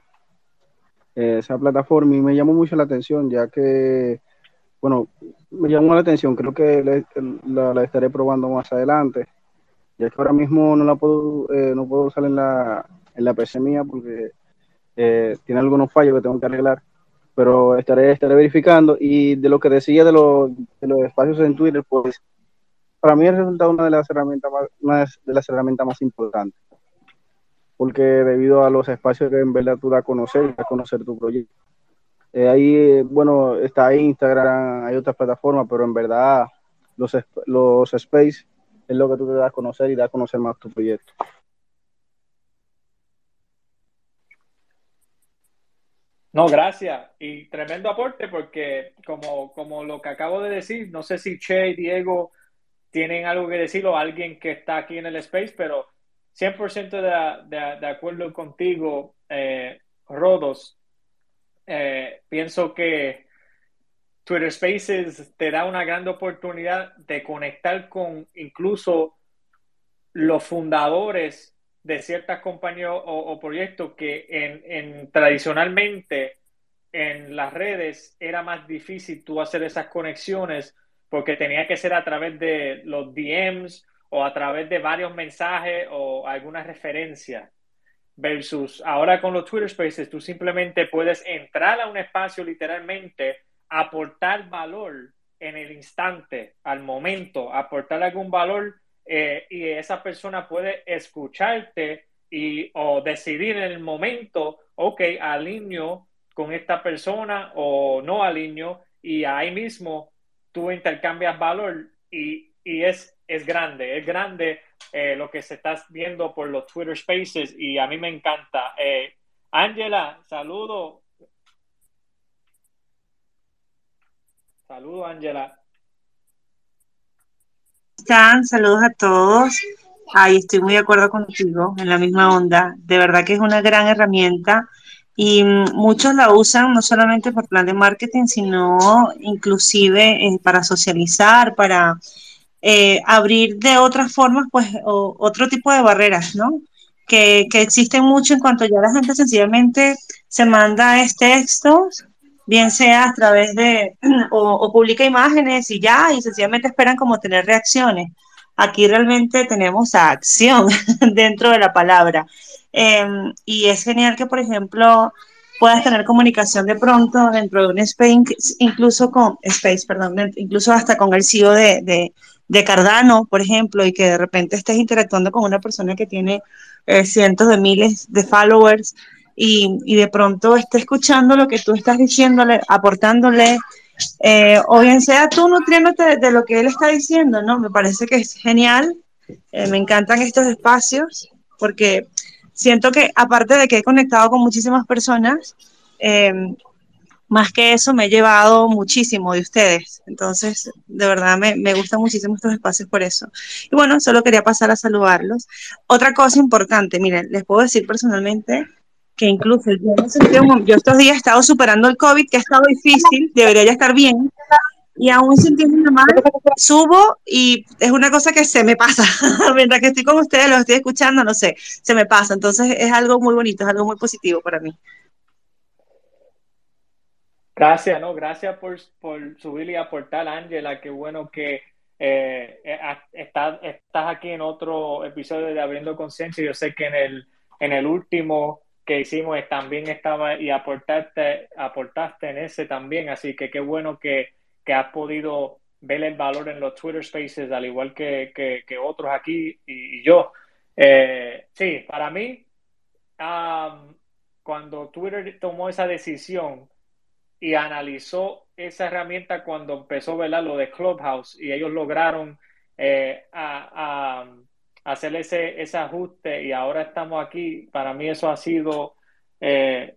esa plataforma y me llamó mucho la atención, ya que, bueno, me llamó la atención, creo que la, estaré probando más adelante, ya que ahora mismo no la puedo, eh, no puedo usar en la, en la PC mía porque eh, tiene algunos fallos que tengo que arreglar pero estaré, estaré verificando. Y de lo que decía de, los, de los espacios en Twitter, pues para mí el resultado una de las herramientas más, de las herramientas más importantes. Porque debido a los espacios que en verdad tú das a conocer, a conocer tu proyecto. Eh, ahí, bueno, está Instagram, hay otras plataformas, pero en verdad los, los space es lo que tú te das a conocer y das a conocer más tu proyecto. No, gracias. Y tremendo aporte porque como, como lo que acabo de decir, no sé si Che y Diego tienen algo que decir o alguien que está aquí en el space, pero 100% de, de, acuerdo contigo, eh, Rodos. Eh, pienso que Twitter Spaces te da una gran oportunidad de conectar con incluso los fundadores de ciertas compañías o, proyectos que en, tradicionalmente en las redes era más difícil tú hacer esas conexiones porque tenía que ser a través de los DMs o a través de varios mensajes o alguna referencia. Versus ahora con los Twitter Spaces, tú simplemente puedes entrar a un espacio literalmente, aportar valor en el instante, al momento, aportar algún valor eh, y esa persona puede escucharte y o decidir en el momento, ok, alineo con esta persona o no alineo y ahí mismo tú intercambias valor y, y es, es grande, es grande eh, lo que se está viendo por los Twitter Spaces y a mí me encanta. Eh, Ángela, saludo. Saludo, Ángela están? Saludos a todos. Ay, estoy muy de acuerdo contigo, en la misma onda. De verdad que es una gran herramienta y muchos la usan no solamente por plan de marketing, sino inclusive eh, para socializar, para eh, abrir de otras formas, pues, otro tipo de barreras, ¿no? Que, que, existen mucho en cuanto ya la gente sencillamente se manda este textos, bien sea a través de, o, o publica imágenes y ya, y sencillamente esperan como tener reacciones. Aquí realmente tenemos acción dentro de la palabra. Em, y es genial que, por ejemplo, puedas tener comunicación de pronto dentro de un space, incluso con Space, perdón, incluso hasta con el CEO de, de, de Cardano, por ejemplo, y que de repente estés interactuando con una persona que tiene eh, cientos de miles de followers y, y, de pronto esté escuchando lo que tú estás diciéndole, aportándole, eh, o bien sea tú nutriéndote de, lo que él está diciendo, ¿no? Me parece que es genial, eh, me encantan estos espacios porque siento que aparte de que he conectado con muchísimas personas, eh, más que eso me he llevado muchísimo de ustedes. Entonces, de verdad me, me, gustan muchísimo estos espacios por eso. Y bueno, solo quería pasar a saludarlos. Otra cosa importante, miren, les puedo decir personalmente que incluso yo, yo estos días he estado superando el COVID, que ha estado difícil, debería ya estar bien, y aún sintiendo mal, subo y es una cosa que se me pasa. Mientras que estoy con ustedes, los estoy escuchando, no sé, se me pasa. Entonces es algo muy bonito, es algo muy positivo para mí. Gracias, no, gracias por, por subir y aportar, Ángela. Qué bueno que eh, eh estás, estás aquí en otro episodio de Abriendo Conciencia. Yo sé que en el, en el último que hicimos también estaba y aportaste, aportaste en ese también. Así que qué bueno que que has podido ver el valor en los Twitter Spaces, al igual que, que, otros aquí y, y yo. Eh, sí, para mí, um, cuando Twitter tomó esa decisión y analizó esa herramienta cuando empezó ¿verdad? lo de Clubhouse y ellos lograron eh, a, hacer ese, ese ajuste y ahora estamos aquí, para mí eso ha sido eh,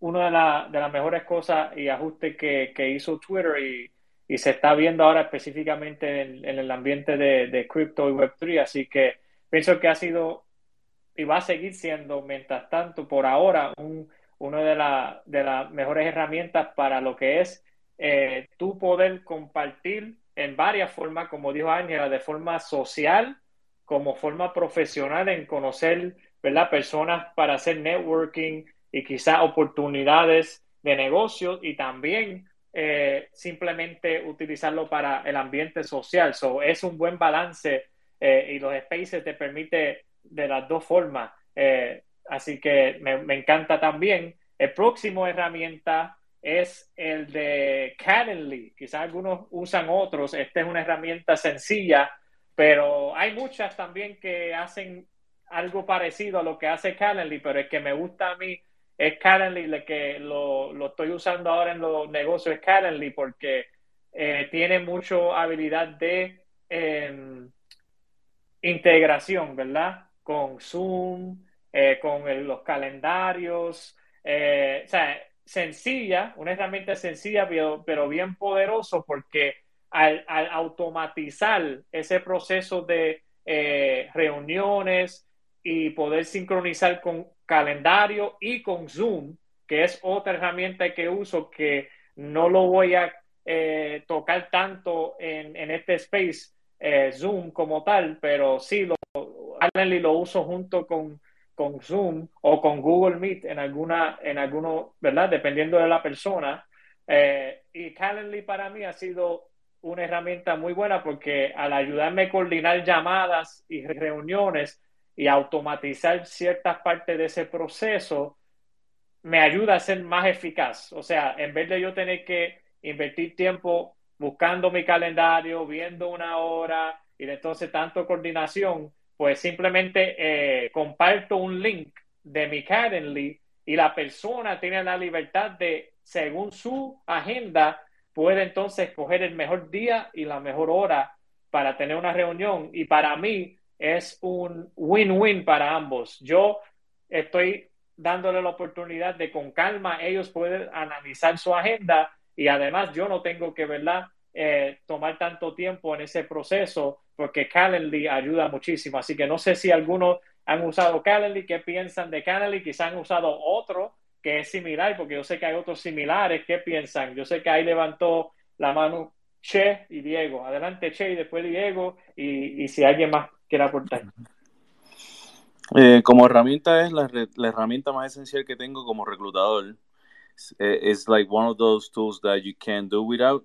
una de, la, de, las mejores cosas y ajustes que, que hizo Twitter y, y se está viendo ahora específicamente en, el ambiente de, de cripto y Web3, así que pienso que ha sido y va a seguir siendo, mientras tanto, por ahora, un, una de, la, de las mejores herramientas para lo que es eh, tu poder compartir en varias formas, como dijo Ángela, de forma social, como forma profesional, en conocer ¿verdad? personas para hacer networking y quizás oportunidades de negocios y también eh, simplemente utilizarlo para el ambiente social. So, es un buen balance eh, y los spaces te permite de las dos formas. Eh, así que me, encanta también. El próximo herramienta es el de Calendly. Quizás algunos usan otros. Esta es una herramienta sencilla, pero hay muchas también que hacen algo parecido a lo que hace Calendly, pero el que me gusta a mí es Calendly, que lo, lo, estoy usando ahora en los negocios, es Calendly, porque eh, tiene mucha habilidad de eh, integración, ¿verdad? Con Zoom, eh, con los calendarios, eh, o sea, sencilla, una herramienta sencilla, pero, pero bien poderoso, porque al, automatizar ese proceso de eh, reuniones y poder sincronizar con calendario y con Zoom, que es otra herramienta que uso que no lo voy a tocar tanto en, este space Zoom como tal, pero sí lo, lo uso junto con, con Zoom o con Google Meet en alguna, en alguno, ¿verdad? Dependiendo de la persona. Eh, y Calendly para mí ha sido una herramienta muy buena porque al ayudarme a coordinar llamadas y reuniones, y automatizar ciertas partes de ese proceso me ayuda a ser más eficaz. O sea, en vez de yo tener que invertir tiempo buscando mi calendario, viendo una hora y entonces tanto coordinación, pues simplemente eh, comparto un link de mi Calendly y la persona tiene la libertad de, según su agenda, puede entonces escoger el mejor día y la mejor hora para tener una reunión. Y para mí, es un win-win para ambos. Yo estoy dándole la oportunidad de con calma ellos pueden analizar su agenda y además yo no tengo que, ¿verdad? Eh, tomar tanto tiempo en ese proceso porque Calendly ayuda muchísimo. Así que no sé si algunos han usado Calendly, qué piensan de Calendly, quizás han usado otro que es similar, porque yo sé que hay otros similares, ¿qué piensan? Yo sé que ahí levantó la mano Che y Diego. Adelante Che y después Diego y, y si alguien más quiere aportar. Eh, como herramienta es la, herramienta más esencial que tengo como reclutador. Es like one of those tools that you can't do without.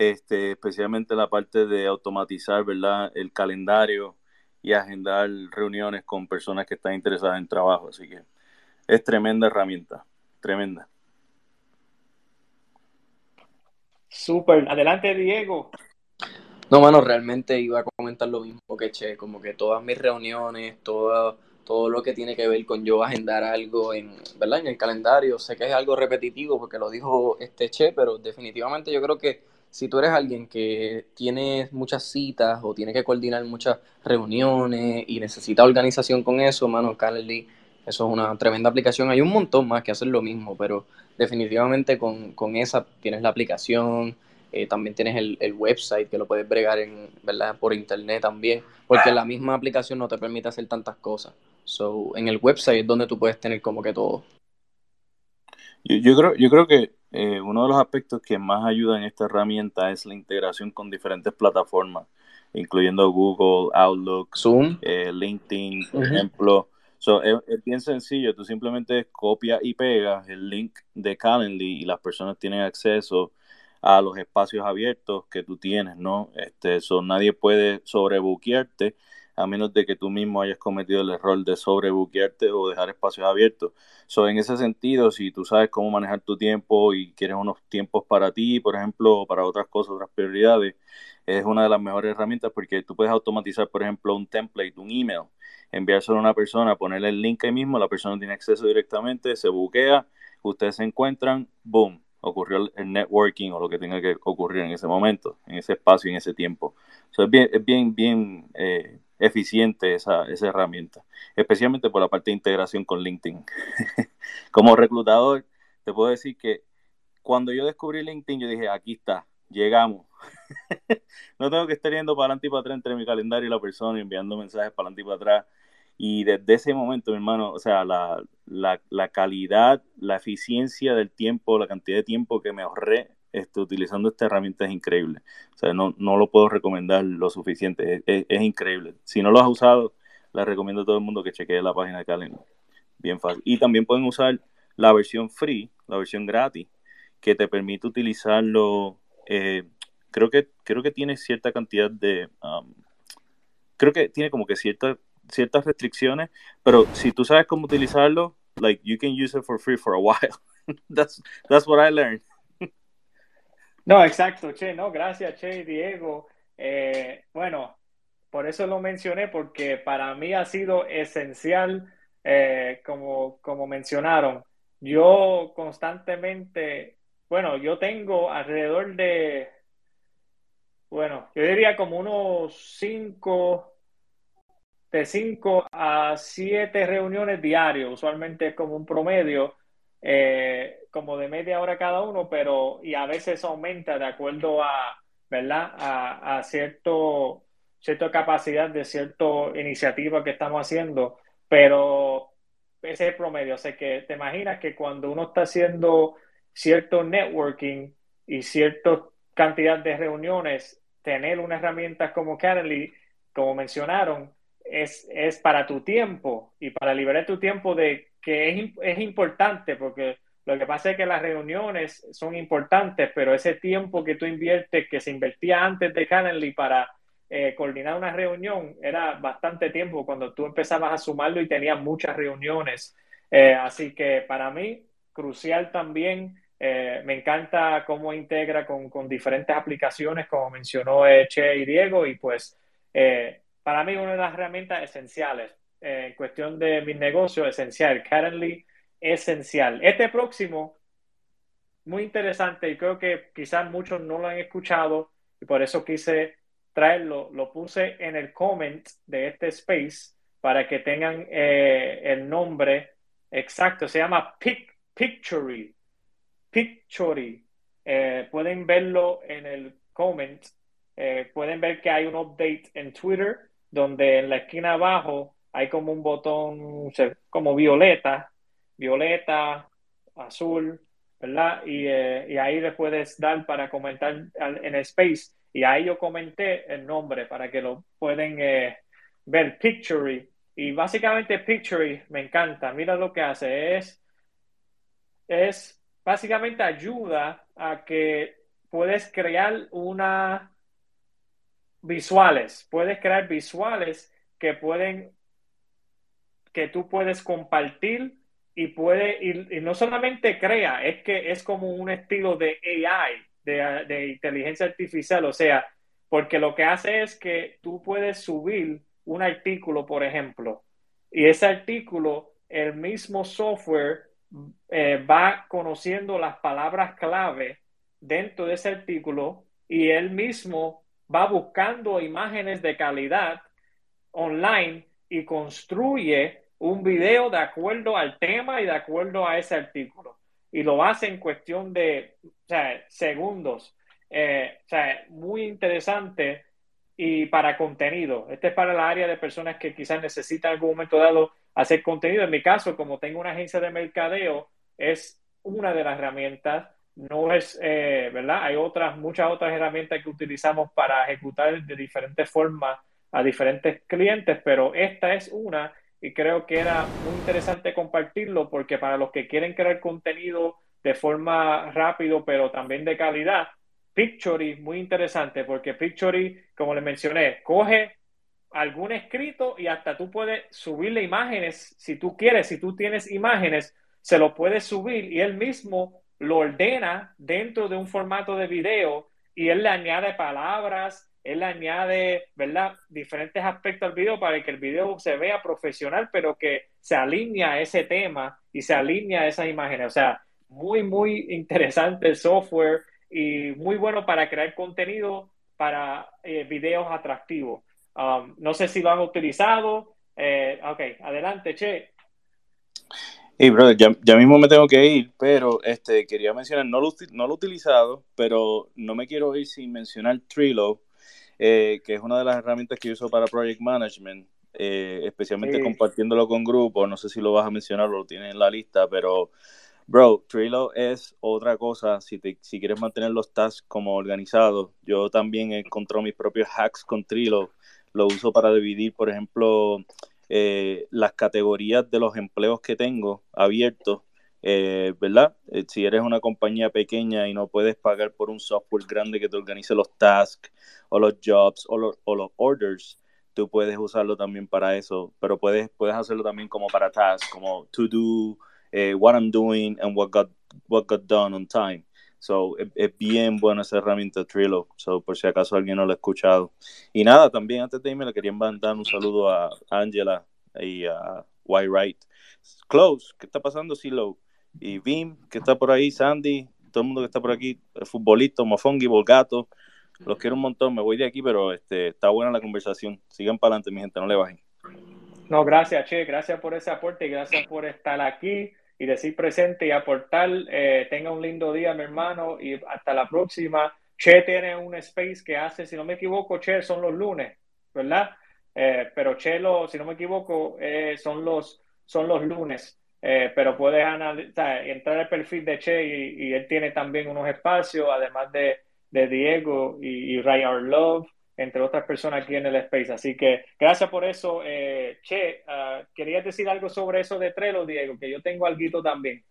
Este, especialmente la parte de automatizar, ¿verdad? El calendario y agendar reuniones con personas que están interesadas en trabajo. Así que es tremenda herramienta, tremenda. Súper. Adelante, Diego. No, mano, realmente iba a comentar lo mismo que Che, como que todas mis reuniones, todo, todo lo que tiene que ver con yo agendar algo en, ¿verdad? en el calendario, sé que es algo repetitivo porque lo dijo este Che, pero definitivamente yo creo que si tú eres alguien que tiene muchas citas o tiene que coordinar muchas reuniones y necesita organización con eso, mano, Calendly, eso es una tremenda aplicación. Hay un montón más que hacen lo mismo, pero definitivamente con, con esa tienes la aplicación, eh, también tienes el, el, website que lo puedes bregar en, ¿verdad? por internet también, porque la misma aplicación no te permite hacer tantas cosas. So, en el website es donde tú puedes tener como que todo. Yo, yo creo, yo creo que eh, uno de los aspectos que más ayuda en esta herramienta es la integración con diferentes plataformas, incluyendo Google, Outlook, Zoom, eh, LinkedIn, por ejemplo. So, es, es, bien sencillo, tú simplemente copias y pegas el link de Calendly y las personas tienen acceso a los espacios abiertos que tú tienes, ¿no? Este, so, nadie puede sobrebuquearte a menos de que tú mismo hayas cometido el error de sobrebuquearte o dejar espacios abiertos. So, en ese sentido, si tú sabes cómo manejar tu tiempo y quieres unos tiempos para ti, por ejemplo, para otras cosas, otras prioridades, es una de las mejores herramientas porque tú puedes automatizar, por ejemplo, un template, un email, enviárselo a una persona, ponerle el link ahí mismo, la persona tiene acceso directamente, se buquea, ustedes se encuentran, boom, ocurrió el networking o lo que tenga que ocurrir en ese momento, en ese espacio, en ese tiempo. So, es bien, es bien, bien eh, eficiente esa, esa herramienta, especialmente por la parte de integración con LinkedIn. Como reclutador, te puedo decir que cuando yo descubrí LinkedIn, yo dije, aquí está, llegamos. no tengo que estar yendo para adelante y para atrás entre mi calendario y la persona, y enviando mensajes para adelante y para atrás. Y desde ese momento, mi hermano, o sea, la, la, la, calidad, la eficiencia del tiempo, la cantidad de tiempo que me ahorré este, utilizando esta herramienta es increíble. O sea, no, no lo puedo recomendar lo suficiente. Es, es, increíble. Si no lo has usado, le recomiendo a todo el mundo que chequee la página de Calendar. Bien fácil. Y también pueden usar la versión free, la versión gratis, que te permite utilizarlo. Eh, creo, que, creo que tiene cierta cantidad de. Um, creo que tiene como que cierta ciertas restricciones, pero si tú sabes cómo utilizarlo, like you can use it for free for a while. that's that's what I learned. No, exacto, Che, no, gracias, Che, Diego. Eh, bueno, por eso lo mencioné, porque para mí ha sido esencial, eh, como, como mencionaron. Yo constantemente, bueno, yo tengo alrededor de, bueno, yo diría como unos cinco de 5 a 7 reuniones diarios, usualmente es como un promedio, eh, como de media hora cada uno, pero y a veces aumenta de acuerdo a, ¿verdad? A, cierto, cierta capacidad de cierta iniciativa que estamos haciendo, pero ese es el promedio. O sea que te imaginas que cuando uno está haciendo cierto networking y cierta cantidad de reuniones, tener una herramienta como Calendly, como mencionaron, es, es para tu tiempo y para liberar tu tiempo de que es, es importante porque lo que pasa es que las reuniones son importantes, pero ese tiempo que tú inviertes, que se invertía antes de Calendly para eh, coordinar una reunión, era bastante tiempo cuando tú empezabas a sumarlo y tenías muchas reuniones. Eh, así que para mí, crucial también, eh, me encanta cómo integra con, con, diferentes aplicaciones, como mencionó Che y Diego, y pues para mí una de las herramientas esenciales en cuestión de mi negocio, esencial, currently esencial. Este próximo, muy interesante y creo que quizás muchos no lo han escuchado y por eso quise traerlo, lo puse en el comment de este space para que tengan eh, el nombre exacto, se llama Pic Pictory, Pictory. Eh, pueden verlo en el comment, eh, pueden ver que hay un update en Twitter donde en la esquina abajo hay como un botón como violeta, violeta, azul, ¿verdad? Y, eh, y, ahí le puedes dar para comentar en Space. Y ahí yo comenté el nombre para que lo pueden eh, ver, Pictory. Y básicamente Pictory me encanta. Mira lo que hace. Es, es básicamente ayuda a que puedes crear una visuales. Puedes crear visuales que pueden que tú puedes compartir y puede, y, no solamente crea, es que es como un estilo de AI, de, inteligencia artificial, o sea, porque lo que hace es que tú puedes subir un artículo, por ejemplo, y ese artículo, el mismo software eh, va conociendo las palabras clave dentro de ese artículo y él mismo va buscando imágenes de calidad online y construye un video de acuerdo al tema y de acuerdo a ese artículo. Y lo hace en cuestión de segundos. Eh, o sea, muy interesante y para contenido. Este es para la área de personas que quizás necesitan en algún momento dado hacer contenido. En mi caso, como tengo una agencia de mercadeo, es una de las herramientas. No es, eh, ¿verdad? Hay otras, muchas otras herramientas que utilizamos para ejecutar de diferentes formas a diferentes clientes, pero esta es una y creo que era muy interesante compartirlo porque para los que quieren crear contenido de forma rápido pero también de calidad, Pictory muy interesante porque Pictory, como le mencioné, coge algún escrito y hasta tú puedes subirle imágenes si tú quieres, si tú tienes imágenes, se lo puedes subir y él mismo lo ordena dentro de un formato de video y él le añade palabras, él añade, ¿verdad?, diferentes aspectos al video para que el video se vea profesional, pero que se alinea a ese tema y se alinea a esas imágenes. O sea, muy, muy interesante el software y muy bueno para crear contenido para eh, videos atractivos. Um, no sé si lo han utilizado. Eh, ok, adelante, Che. Hey, brother, ya, mismo me tengo que ir, pero este, quería mencionar, no lo, no lo he utilizado, pero no me quiero ir sin mencionar Trilo, eh, que es una de las herramientas que uso para Project Management, eh, especialmente compartiéndolo con grupos. No sé si lo vas a mencionar o lo tienes en la lista, pero, bro, Trello es otra cosa si, te, si quieres mantener los tasks como organizados. Yo también he encontrado mis propios hacks con Trello. Lo uso para dividir, por ejemplo, eh, las categorías de los empleos que tengo abiertos eh, ¿verdad? Eh, si eres una compañía pequeña y no puedes pagar por un software grande que te organice los tasks o los jobs o, los orders, tú puedes usarlo también para eso, pero puedes, puedes hacerlo también como para tasks, como to do, eh, what I'm doing and what got, what got done on time. So, es, bien buena esa herramienta Trello, so, por si acaso alguien no lo ha escuchado. Y nada, también antes de irme le quería mandar un saludo a Angela y a White Wright. Close, ¿qué está pasando, Silo? Y Bim, que está por ahí, Sandy, todo el mundo que está por aquí, el futbolista, Mofongi, Volgato, los quiero un montón, me voy de aquí, pero este, está buena la conversación. Sigan para adelante, mi gente, no le bajen. No, gracias, Che, gracias por ese aporte y gracias por estar aquí y decir presente y aportar. Eh, tenga un lindo día, mi hermano, y hasta la próxima. Che tiene un space que hace, si no me equivoco, Che, son los lunes, ¿verdad? Eh, pero Che, lo, si no me equivoco, eh, son, los, son los lunes. Eh, pero puedes entrar al perfil de Che y, él tiene también unos espacios, además de, de Diego y, y Ryan Love, entre otras personas aquí en el Space. Así que gracias por eso. Eh, che, uh, ¿querías decir algo sobre eso de Trello, Diego? Que yo tengo algo también.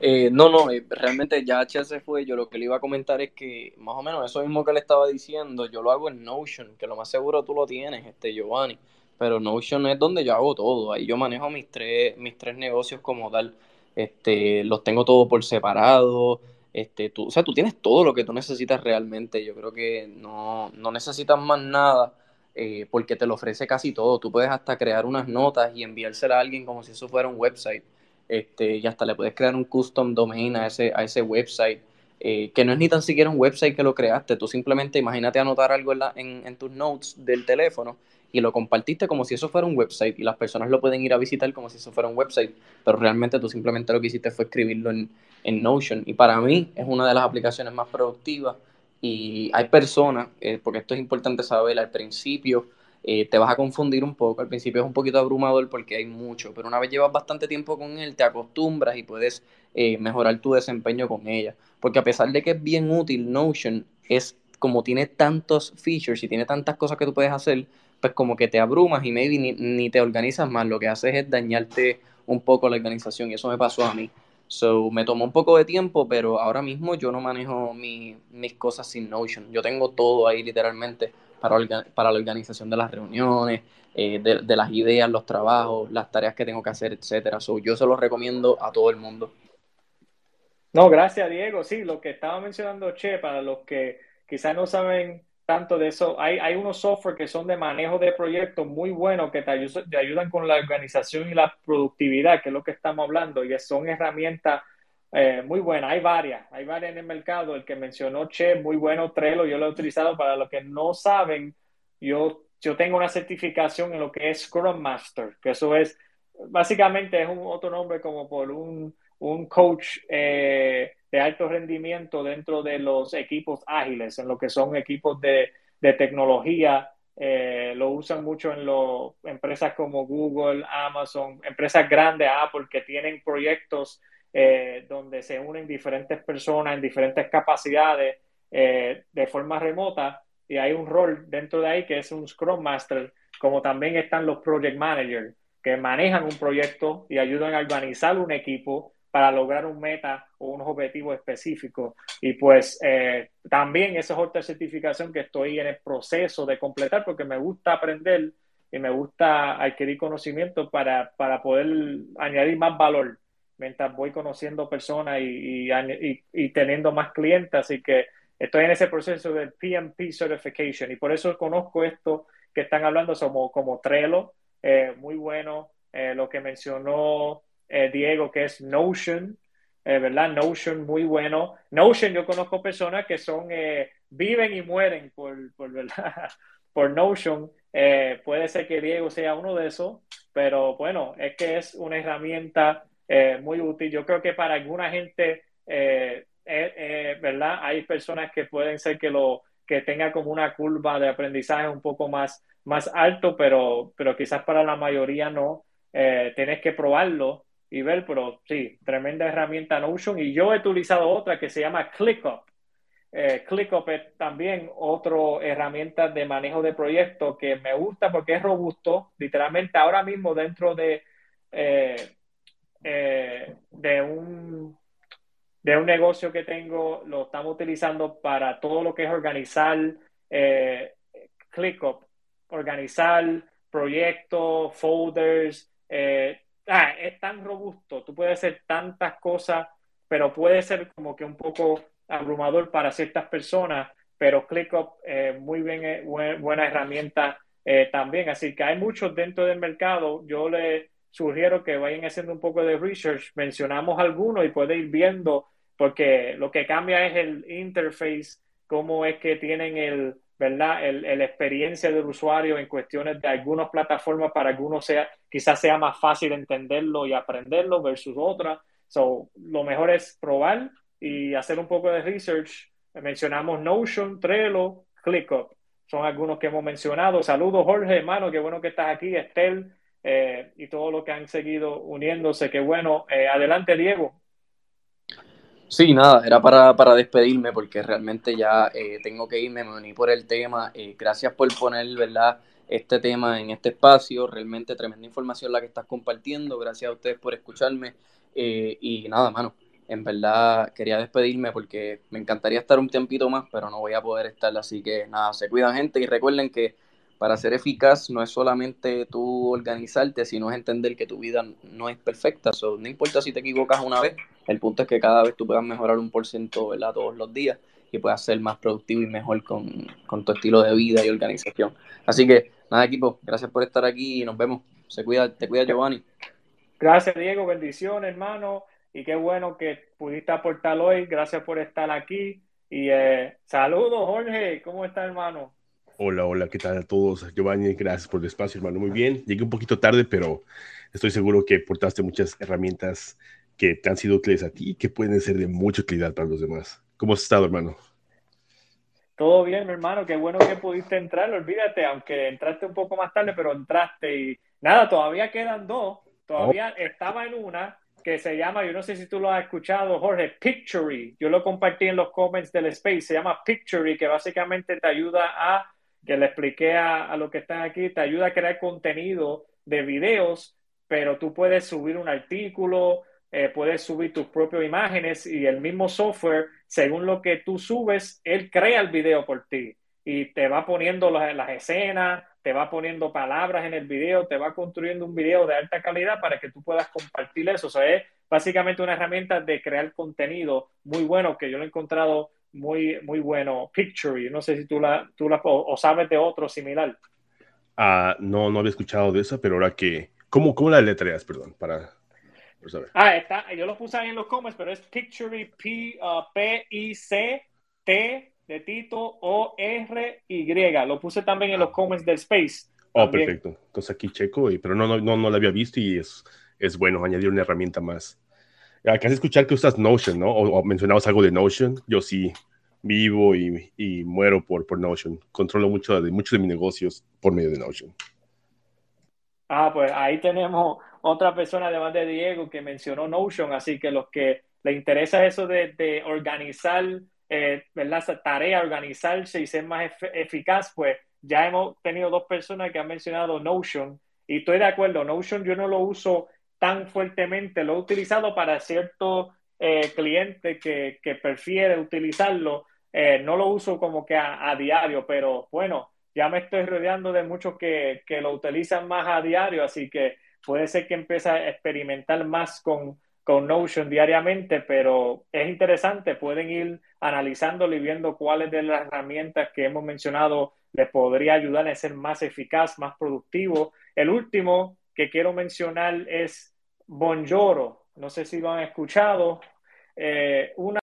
Eh, no, no, realmente ya Che se fue. Yo lo que le iba a comentar es que más o menos eso mismo que le estaba diciendo, yo lo hago en Notion, que lo más seguro tú lo tienes, este Giovanni pero Notion es donde yo hago todo. Ahí yo manejo mis tres, mis tres negocios como tal. Este, los tengo todo por separado. Este, tú, o sea, tú tienes todo lo que tú necesitas realmente. Yo creo que no, no necesitas más nada eh, porque te lo ofrece casi todo. Tú puedes hasta crear unas notas y enviársela a alguien como si eso fuera un website. Este, y hasta le puedes crear un custom domain a ese, a ese website. Eh, que no es ni tan siquiera un website que lo creaste. Tú simplemente imagínate anotar algo en, en, en tus notes del teléfono y lo compartiste como si eso fuera un website y las personas lo pueden ir a visitar como si eso fuera un website, pero realmente tú simplemente lo que hiciste fue escribirlo en, en Notion y para mí es una de las aplicaciones más productivas y hay personas, eh, porque esto es importante saber, al principio eh, te vas a confundir un poco. Al principio es un poquito abrumador porque hay mucho, pero una vez llevas bastante tiempo con él, te acostumbras y puedes eh, mejorar tu desempeño con ella. Porque a pesar de que es bien útil, Notion es como tiene tantos features y tiene tantas cosas que tú puedes hacer, pues como que te abrumas y maybe ni, ni te organizas más. Lo que haces es dañarte un poco la organización y eso me pasó a mí. So, me tomó un poco de tiempo, pero ahora mismo yo no manejo mi, mis cosas sin Notion. Yo tengo todo ahí literalmente para, para la organización de las reuniones, eh, de, las ideas, los trabajos, las tareas que tengo que hacer, etcétera. So, yo se los recomiendo a todo el mundo. No, gracias, Diego. Sí, lo que estaba mencionando Che, para los que quizás no saben tanto de eso, hay, hay unos software que son de manejo de proyectos muy buenos que te, ayudan con la organización y la productividad, que es lo que estamos hablando, y son herramientas eh, muy buena, hay varias, hay varias en el mercado. El que mencionó Che, muy bueno, Trello, yo lo he utilizado para los que no saben. Yo, yo tengo una certificación en lo que es Scrum Master, que eso es, básicamente es un otro nombre como por un, un coach eh, de alto rendimiento dentro de los equipos ágiles, en lo que son equipos de, de tecnología. Eh, lo usan mucho en lo, empresas como Google, Amazon, empresas grandes, Apple, que tienen proyectos eh, donde se unen diferentes personas en diferentes capacidades de forma remota y hay un rol dentro de ahí que es un Scrum Master, como también están los Project Managers que manejan un proyecto y ayudan a organizar un equipo para lograr un meta o unos objetivos específicos. Y pues eh, también esa es otra certificación que estoy en el proceso de completar porque me gusta aprender y me gusta adquirir conocimiento para, para poder añadir más valor mientras voy conociendo personas y, y, teniendo más clientes. Así que estoy en ese proceso del PMP Certification y por eso conozco esto que están hablando como, como Trello, eh, muy bueno. Eh, lo que mencionó eh, Diego, que es Notion, ¿verdad? Notion, muy bueno. Notion, yo conozco personas que son, viven y mueren por, por, ¿verdad? por Notion. puede ser que Diego sea uno de esos, pero bueno, es que es una herramienta eh, muy útil. Yo creo que para alguna gente, eh, eh, ¿verdad? Hay personas que pueden ser que lo que tenga como una curva de aprendizaje un poco más, más alto, pero, pero quizás para la mayoría no. tienes que probarlo y ver, pero sí, tremenda herramienta Notion. Y yo he utilizado otra que se llama ClickUp. ClickUp es también otra herramienta de manejo de proyectos que me gusta porque es robusto. Literalmente ahora mismo dentro de, eh, de, un, de un negocio que tengo, lo estamos utilizando para todo lo que es organizar eh, ClickUp, organizar proyectos, folders. Eh, ah, es tan robusto, tú puedes hacer tantas cosas, pero puede ser como que un poco abrumador para ciertas personas, pero ClickUp eh, muy bien, buena herramienta también. Así que hay muchos dentro del mercado. Yo le sugiero que vayan haciendo un poco de research. Mencionamos algunos y puede ir viendo, porque lo que cambia es el interface, cómo es que tienen el, ¿verdad? El, la experiencia del usuario en cuestiones de algunas plataformas, para algunos sea, quizás sea más fácil entenderlo y aprenderlo versus otras. So, lo mejor es probar y hacer un poco de research. Mencionamos Notion, Trello, ClickUp. Son algunos que hemos mencionado. Saludos, Jorge, hermano, qué bueno que estás aquí. Estel, eh, y todo lo que han seguido uniéndose. Qué bueno. Eh, adelante, Diego. Sí, nada, era para, para despedirme porque realmente ya eh, tengo que irme, me uní por el tema. gracias por poner, ¿verdad? Este tema en este espacio, realmente tremenda información la que estás compartiendo. Gracias a ustedes por escucharme. y nada, mano, en verdad quería despedirme porque me encantaría estar un tiempito más, pero no voy a poder estar. Así que nada, se cuidan, gente, y recuerden que para ser eficaz no es solamente tú organizarte, sino es entender que tu vida no es perfecta. So, no importa si te equivocas una vez, el punto es que cada vez tú puedas mejorar un por ciento todos los días y puedas ser más productivo y mejor con, tu estilo de vida y organización. Así que, nada, equipo, gracias por estar aquí y nos vemos. Se cuida, te cuida Giovanni. Gracias, Diego. Bendiciones, hermano. Y qué bueno que pudiste aportar hoy. Gracias por estar aquí. Y eh, saludos, Jorge. ¿Cómo está, hermano? Hola, hola, ¿qué tal a todos? Giovanni, gracias por el espacio, hermano. Muy bien, llegué un poquito tarde, pero estoy seguro que portaste muchas herramientas que te han sido útiles a ti y que pueden ser de mucha utilidad para los demás. ¿Cómo has estado, hermano? Todo bien, hermano, qué bueno que pudiste entrar, olvídate, aunque entraste un poco más tarde, pero entraste y nada, todavía quedan dos, todavía estaba en una que se llama, yo no sé si tú lo has escuchado, Jorge, Pictory, yo lo compartí en los comments del Space, se llama Pictory, que básicamente te ayuda a, que le expliqué a, a los que están aquí, te ayuda a crear contenido de videos, pero tú puedes subir un artículo, eh, puedes subir tus propias imágenes y el mismo software, según lo que tú subes, él crea el video por ti y te va poniendo las, las escenas, te va poniendo palabras en el video, te va construyendo un video de alta calidad para que tú puedas compartir eso. O sea, es básicamente una herramienta de crear contenido muy bueno que yo lo he encontrado muy, muy bueno. Picture, no sé si tú la, tú la o, sabes de otro similar. Ah, no, no había escuchado de esa, pero ahora que, ¿cómo, cómo la letreas, perdón, para Ah, está, yo lo puse ahí en los comments, pero es Pictory P, uh, P I C T de Tito O R Y. Lo puse también en los comments del Space. Oh, perfecto. Entonces aquí checo, y, pero no, no, no, no la había visto y es, es bueno añadir una herramienta más. Acabas de escuchar que usas Notion, ¿no? O, mencionabas algo de Notion. Yo sí vivo y, y, muero por, por Notion. Controlo mucho de, muchos de mis negocios por medio de Notion. Ah, pues ahí tenemos otra persona además de Diego que mencionó Notion, así que los que les interesa eso de, organizar, eh, ¿verdad? Tarea, organizarse y ser más eficaz, pues ya hemos tenido dos personas que han mencionado Notion y estoy de acuerdo, Notion yo no lo uso tan fuertemente, lo he utilizado para ciertos eh, clientes que, que prefiere utilizarlo, eh, no lo uso como que a diario, pero bueno, ya me estoy rodeando de muchos que, que, lo utilizan más a diario, así que puede ser que empiece a experimentar más con, con Notion diariamente, pero es interesante, pueden ir analizándolo y viendo cuáles de las herramientas que hemos mencionado les podría ayudar a ser más eficaz, más productivo. El último que quiero mencionar es Bonjoro, no sé si lo han escuchado, eh, una,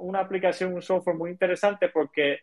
una aplicación, un software muy interesante porque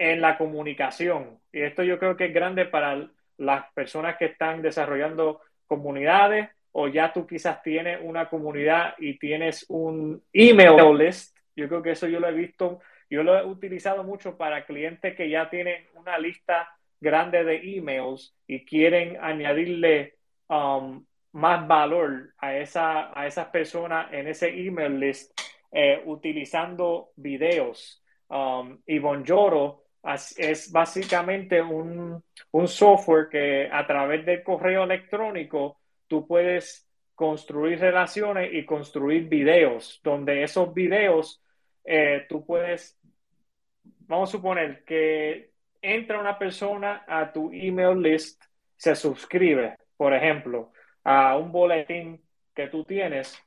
en la comunicación. Y esto yo creo que es grande para las personas que están desarrollando comunidades o ya tú quizás tienes una comunidad y tienes un email list. Yo creo que eso yo lo he visto, yo lo he utilizado mucho para clientes que ya tienen una lista grande de emails y quieren añadirle um, más valor a, esa, a esas personas en ese email list eh, utilizando videos. Um, y Bonjoro es básicamente un, software que a través del correo electrónico tú puedes construir relaciones y construir videos, donde esos videos eh, tú puedes, vamos a suponer que entra una persona a tu email list, se suscribe, por ejemplo, a un boletín que tú tienes,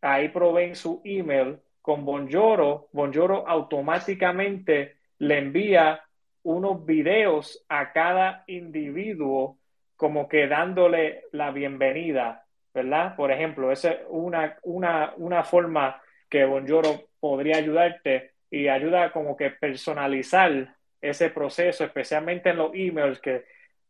ahí proveen su email con Bonjoro, Bonjoro automáticamente le envía unos videos a cada individuo como que dándole la bienvenida, ¿verdad? Por ejemplo, esa es una, una, una forma que Bonjoro podría ayudarte y ayuda como que personalizar ese proceso, especialmente en los emails, que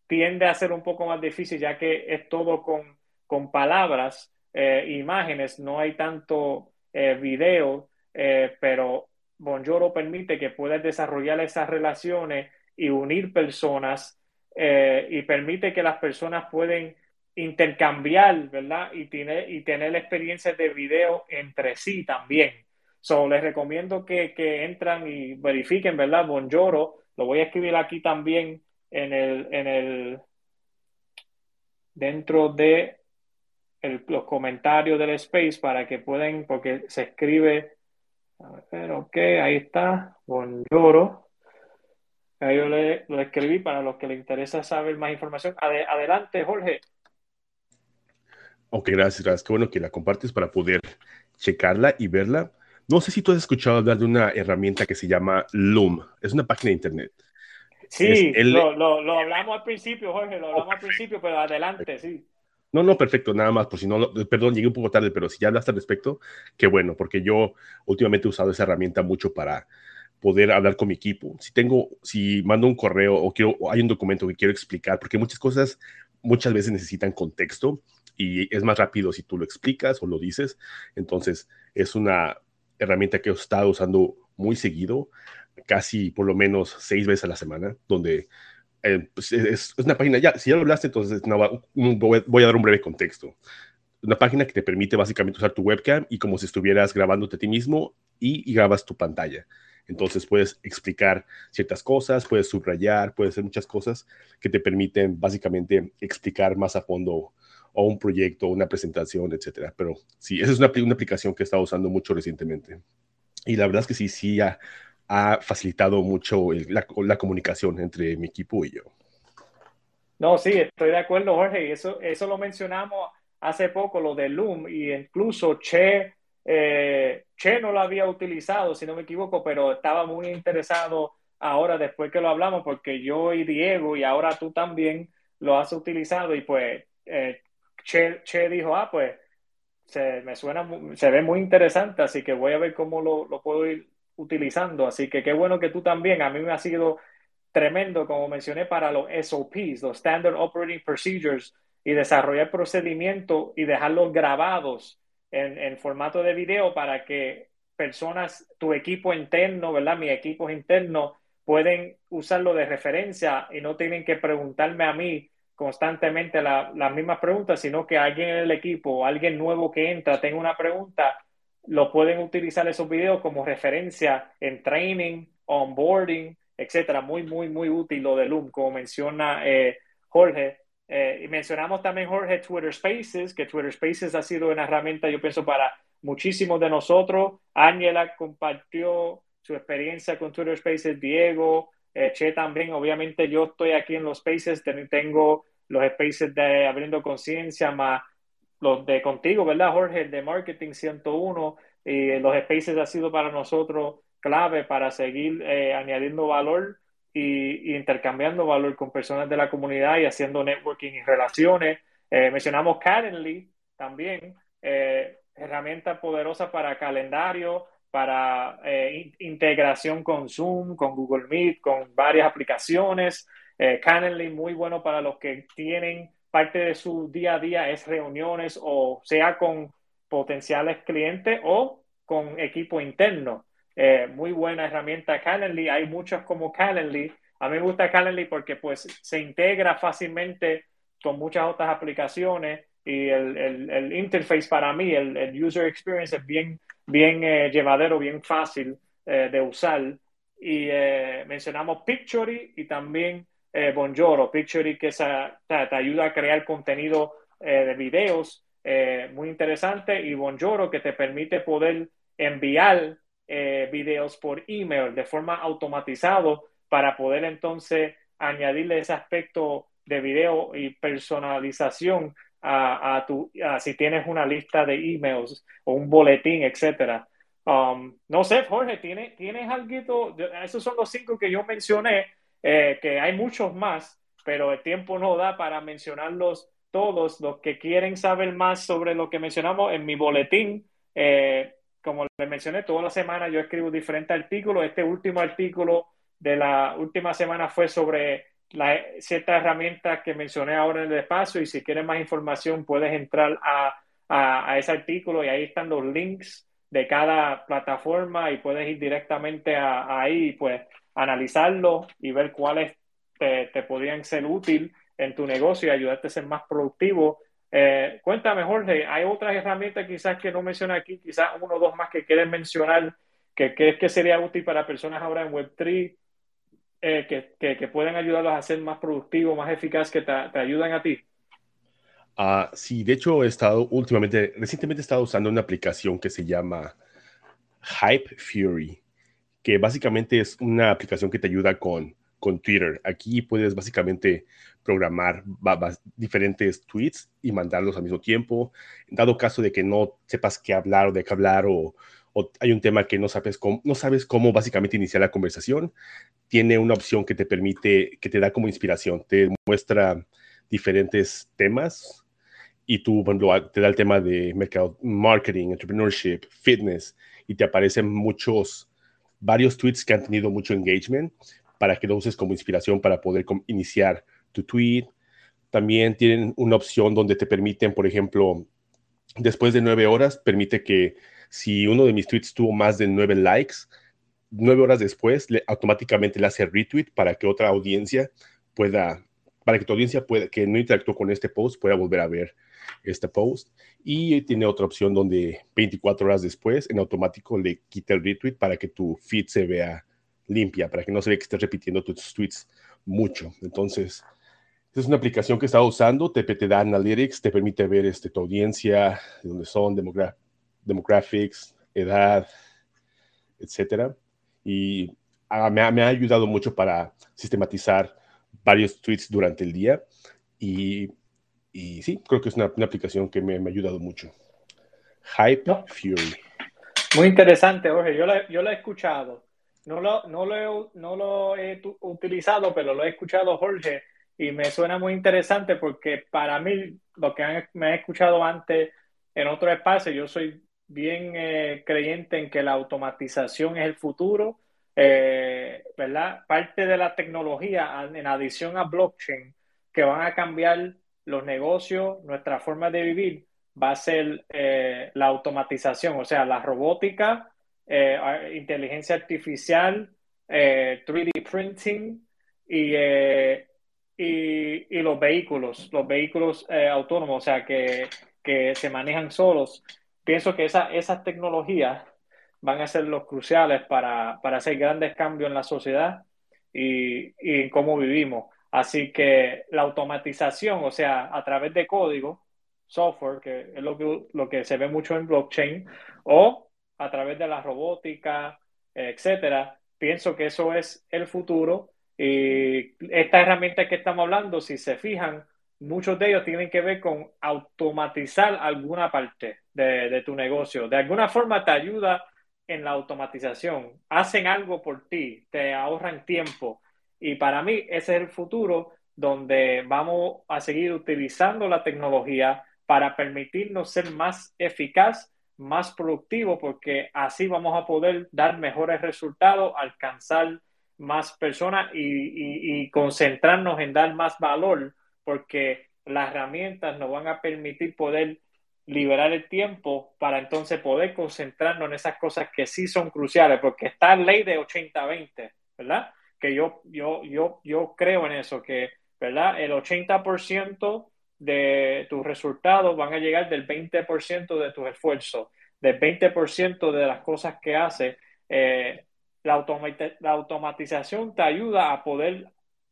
tiende a ser un poco más difícil ya que es todo con, con palabras, eh, imágenes, no hay tanto eh, video, eh, pero Bonjoro permite que puedas desarrollar esas relaciones y unir personas eh, y permite que las personas pueden intercambiar, ¿verdad? Y, tiene, y tener experiencias de video entre sí también. So, les recomiendo que, que entran y verifiquen, ¿verdad? Bonjoro, lo voy a escribir aquí también en el, en el dentro de los comentarios del space para que puedan, porque se escribe a ver, ok, ahí está, Bonjoro. Ahí yo le, lo escribí para los que les interesa saber más información. adelante, Jorge. Ok, gracias, gracias. Qué bueno que la compartes para poder checarla y verla. No sé si tú has escuchado hablar de una herramienta que se llama Loom. Es una página de internet. Sí, lo, lo, hablamos al principio, Jorge, lo hablamos al principio, pero adelante, sí. No, no, perfecto, nada más, por si no, perdón, llegué un poco tarde, pero si ya hablaste al respecto, qué bueno, porque yo últimamente he usado esa herramienta mucho para poder hablar con mi equipo. Si tengo, si mando un correo o quiero, hay un documento que quiero explicar, porque muchas cosas muchas veces necesitan contexto y es más rápido si tú lo explicas o lo dices. Entonces, es una herramienta que he estado usando muy seguido casi por lo menos seis veces a la semana, donde eh, pues, es, una página, ya, si ya lo hablaste, entonces voy, a dar un breve contexto. Una página que te permite básicamente usar tu webcam y como si estuvieras grabándote a ti mismo y, grabas tu pantalla. Entonces puedes explicar ciertas cosas, puedes subrayar, puedes hacer muchas cosas que te permiten básicamente explicar más a fondo o un proyecto, una presentación, etcétera. Pero sí, esa es una, una aplicación que he estado usando mucho recientemente. Y la verdad es que sí, sí ha, ha facilitado mucho la, comunicación entre mi equipo y yo. No, sí, estoy de acuerdo, Jorge. Eso, eso lo mencionamos hace poco, lo de Loom, y incluso Che, eh, che no lo había utilizado, si no me equivoco, pero estaba muy interesado ahora después que lo hablamos, porque yo y Diego, y ahora tú también lo has utilizado, y pues eh, che, che, dijo, ah, pues se me suena, se ve muy interesante, así que voy a ver cómo lo, lo puedo ir utilizando. Así que qué bueno que tú también, a mí me ha sido tremendo, como mencioné, para los SOPs, los Standard Operating Procedures, y desarrollar procedimientos y dejarlos grabados en, en, formato de video para que personas, tu equipo interno, ¿verdad? Mi equipo interno, pueden usarlo de referencia y no tienen que preguntarme a mí constantemente las mismas preguntas, sino que alguien en el equipo alguien nuevo que entra tenga una pregunta lo pueden utilizar esos videos como referencia en training, onboarding, etcétera. Muy, muy, muy útil lo de Loom, como menciona eh, Jorge. Eh, y mencionamos también, Jorge, Twitter Spaces, que Twitter Spaces ha sido una herramienta, yo pienso, para muchísimos de nosotros. Ángela compartió su experiencia con Twitter Spaces, Diego, eh, Che también. Obviamente, yo estoy aquí en los Spaces, tengo los Spaces de Abriendo Conciencia, más los de contigo, ¿verdad, Jorge? El de Marketing 101 y los Spaces ha sido para nosotros clave para seguir eh, añadiendo valor y, intercambiando valor con personas de la comunidad y haciendo networking y relaciones. Eh, mencionamos Calendly también, eh, herramienta poderosa para calendario, para integración con Zoom, con Google Meet, con varias aplicaciones. Calendly muy bueno para los que tienen parte de su día a día es reuniones o sea con potenciales clientes o con equipo interno. Eh, muy buena herramienta Calendly. Hay muchas como Calendly. A mí me gusta Calendly porque pues se integra fácilmente con muchas otras aplicaciones y el, el, el interface para mí, el, el, user experience es bien, bien eh, llevadero, bien fácil eh, de usar. Y mencionamos Pictory y también eh, Bonjoro, Picture que te, ayuda a crear contenido eh, de videos eh, muy interesante y Bonjoro que te permite poder enviar eh, videos por email de forma automatizado para poder entonces añadirle ese aspecto de video y personalización a, tu, si tienes una lista de emails o un boletín, etcétera. Um, no sé, Jorge, ¿tienes, ¿tienes algo? Esos son los cinco que yo mencioné eh, que hay muchos más, pero el tiempo no da para mencionarlos todos. Los que quieren saber más sobre lo que mencionamos en mi boletín, eh, como les mencioné, toda la semana yo escribo diferentes artículos. Este último artículo de la última semana fue sobre ciertas herramientas que mencioné ahora en el espacio y si quieres más información puedes entrar a, a, ese artículo y ahí están los links de cada plataforma y puedes ir directamente a, ahí pues analizarlo y ver cuáles te, te podrían ser útil en tu negocio y ayudarte a ser más productivo. Eh, cuéntame, Jorge, ¿hay otras herramientas quizás que no mencioné aquí, quizás uno o dos más que quieres mencionar que que sería útil para personas ahora en Web3 eh, que, que, que, pueden ayudarlos a ser más productivos, más eficaz, que te, te ayudan a ti? Uh, sí, de hecho he estado últimamente, recientemente he estado usando una aplicación que se llama Hype Fury que básicamente es una aplicación que te ayuda con, con Twitter. Aquí puedes básicamente programar diferentes tweets y mandarlos al mismo tiempo. Dado caso de que no sepas qué hablar o de qué hablar o, hay un tema que no sabes cómo, no sabes cómo básicamente iniciar la conversación, tiene una opción que te permite, que te da como inspiración, te muestra diferentes temas y tú, te da el tema de mercado, marketing, entrepreneurship, fitness y te aparecen muchos varios tweets que han tenido mucho engagement para que lo uses como inspiración para poder iniciar tu tweet. También tienen una opción donde te permiten, por ejemplo, después de nueve horas, permite que si uno de mis tweets tuvo más de nueve likes, nueve horas después le, automáticamente le hace retweet para que otra audiencia pueda, para que tu audiencia pueda, que no interactuó con este post pueda volver a ver este post. Y tiene otra opción donde 24 horas después en automático le quita el retweet para que tu feed se vea limpia, para que no se vea que estés repitiendo tus tweets mucho. Entonces, es una aplicación que estaba usando, te, te da Analytics, te permite ver este, tu audiencia, de dónde son, demographics, edad, etcétera. Y ah, me, ha, ayudado mucho para sistematizar varios tweets durante el día. Y, y sí, creo que es una, aplicación que me, ha ayudado mucho. Hype Fury. Muy interesante, Jorge. Yo la, yo la he escuchado. No lo, no, lo he, no lo he utilizado, pero lo he escuchado, Jorge y me suena muy interesante porque para mí, lo que me he escuchado antes en otro espacio, yo soy bien eh, creyente en que la automatización es el futuro, eh, ¿verdad? Parte de la tecnología, en adición a blockchain, que van a cambiar los negocios, nuestra forma de vivir, va a ser eh, la automatización, o sea, la robótica, inteligencia artificial, 3D printing y y, los vehículos, los vehículos eh, autónomos, o sea, que, se manejan solos. Pienso que esa, esas tecnologías van a ser los cruciales para, hacer grandes cambios en la sociedad y, en cómo vivimos. Así que la automatización, o sea, a través de código, software, que es lo que, lo que se ve mucho en blockchain, o a través de la robótica, etcétera, pienso que eso es el futuro y estas herramientas que estamos hablando, si se fijan, muchos de ellos tienen que ver con automatizar alguna parte de, tu negocio. De alguna forma te ayuda en la automatización. Hacen algo por ti, te ahorran tiempo. Y para mí ese es el futuro donde vamos a seguir utilizando la tecnología para permitirnos ser más eficaz, más productivo, porque así vamos a poder dar mejores resultados, alcanzar más personas y, concentrarnos en dar más valor, porque las herramientas nos van a permitir poder liberar el tiempo para entonces poder concentrarnos en esas cosas que sí son cruciales, porque está la ley de 80-20, ¿verdad? Que yo, yo, yo, yo creo en eso, que, ¿verdad? El 80% de tus resultados van a llegar del 20% de tus esfuerzos, del 20% de las cosas que haces. Eh, la, la automatización te ayuda a poder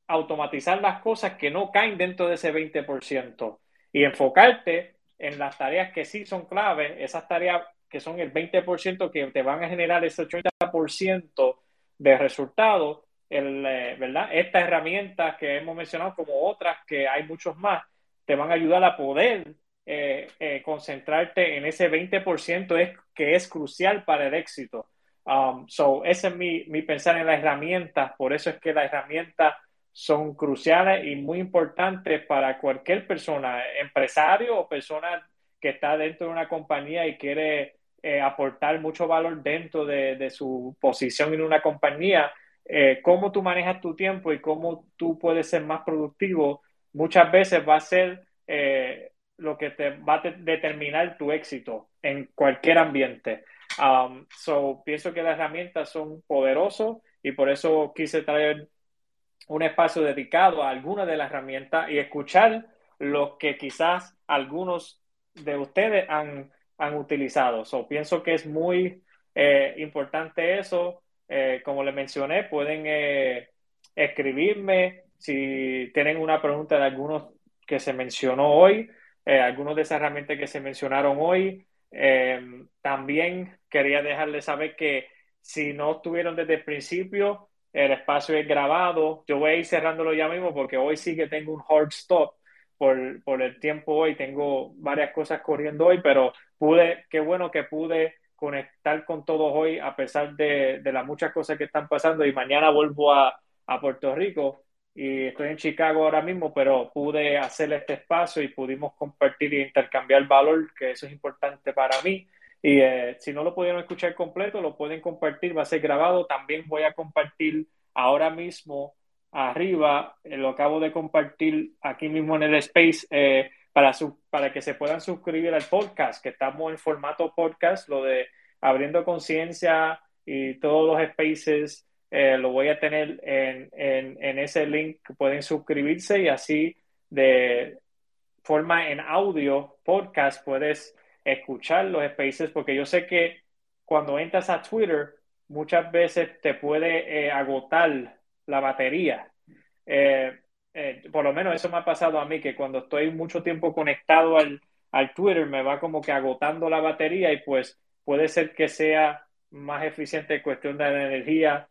automatizar las cosas que no caen dentro de ese 20% y enfocarte en las tareas que sí son claves, esas tareas que son el 20% que te van a generar ese 80% de resultados, eh, ¿verdad? Estas herramientas que hemos mencionado como otras, que hay muchos más, te van a ayudar a poder eh, eh, concentrarte en ese 20% es, que es crucial para el éxito. Um, so, ese es mi, mi, pensar en las herramientas. Por eso es que las herramientas son cruciales y muy importantes para cualquier persona, empresario o persona que está dentro de una compañía y quiere aportar mucho valor dentro de, de, su posición en una compañía. Eh, cómo tú manejas tu tiempo y cómo tú puedes ser más productivo, muchas veces va a ser eh, lo que te va a determinar tu éxito en cualquier ambiente. Um, so, pienso que las herramientas son poderosos y por eso quise traer un espacio dedicado a alguna de las herramientas y escuchar lo que quizás algunos de ustedes han, han utilizado. So, pienso que es muy eh, importante eso. Eh, como les mencioné, pueden eh, escribirme si tienen una pregunta de algunos que se mencionó hoy, algunos de esas herramientas que se mencionaron hoy. Eh, también quería dejarles saber que si no estuvieron desde el principio, el espacio es grabado. Yo voy a ir cerrándolo ya mismo porque hoy sí que tengo un hard stop por, por el tiempo hoy. Tengo varias cosas corriendo hoy, pero pude, qué bueno que pude conectar con todos hoy a pesar de, de las muchas cosas que están pasando y mañana vuelvo a, a Puerto Rico y estoy en Chicago ahora mismo, pero pude hacer este espacio y pudimos compartir e intercambiar valor, que eso es importante para mí. Y eh, si no lo pudieron escuchar completo, lo pueden compartir, va a ser grabado. También voy a compartir ahora mismo arriba, eh, lo acabo de compartir aquí mismo en el space eh, para, su, para que se puedan suscribir al podcast, que estamos en formato podcast, lo de abriendo conciencia y todos los spaces eh, lo voy a tener en, en, ese link pueden suscribirse y así de forma en audio, podcast, puedes escuchar los spaces porque yo sé que cuando entras a Twitter muchas veces te puede eh, agotar la batería. Eh, eh, por lo menos eso me ha pasado a mí, que cuando estoy mucho tiempo conectado al, al Twitter me va como que agotando la batería y pues puede ser que sea más eficiente en cuestión de energía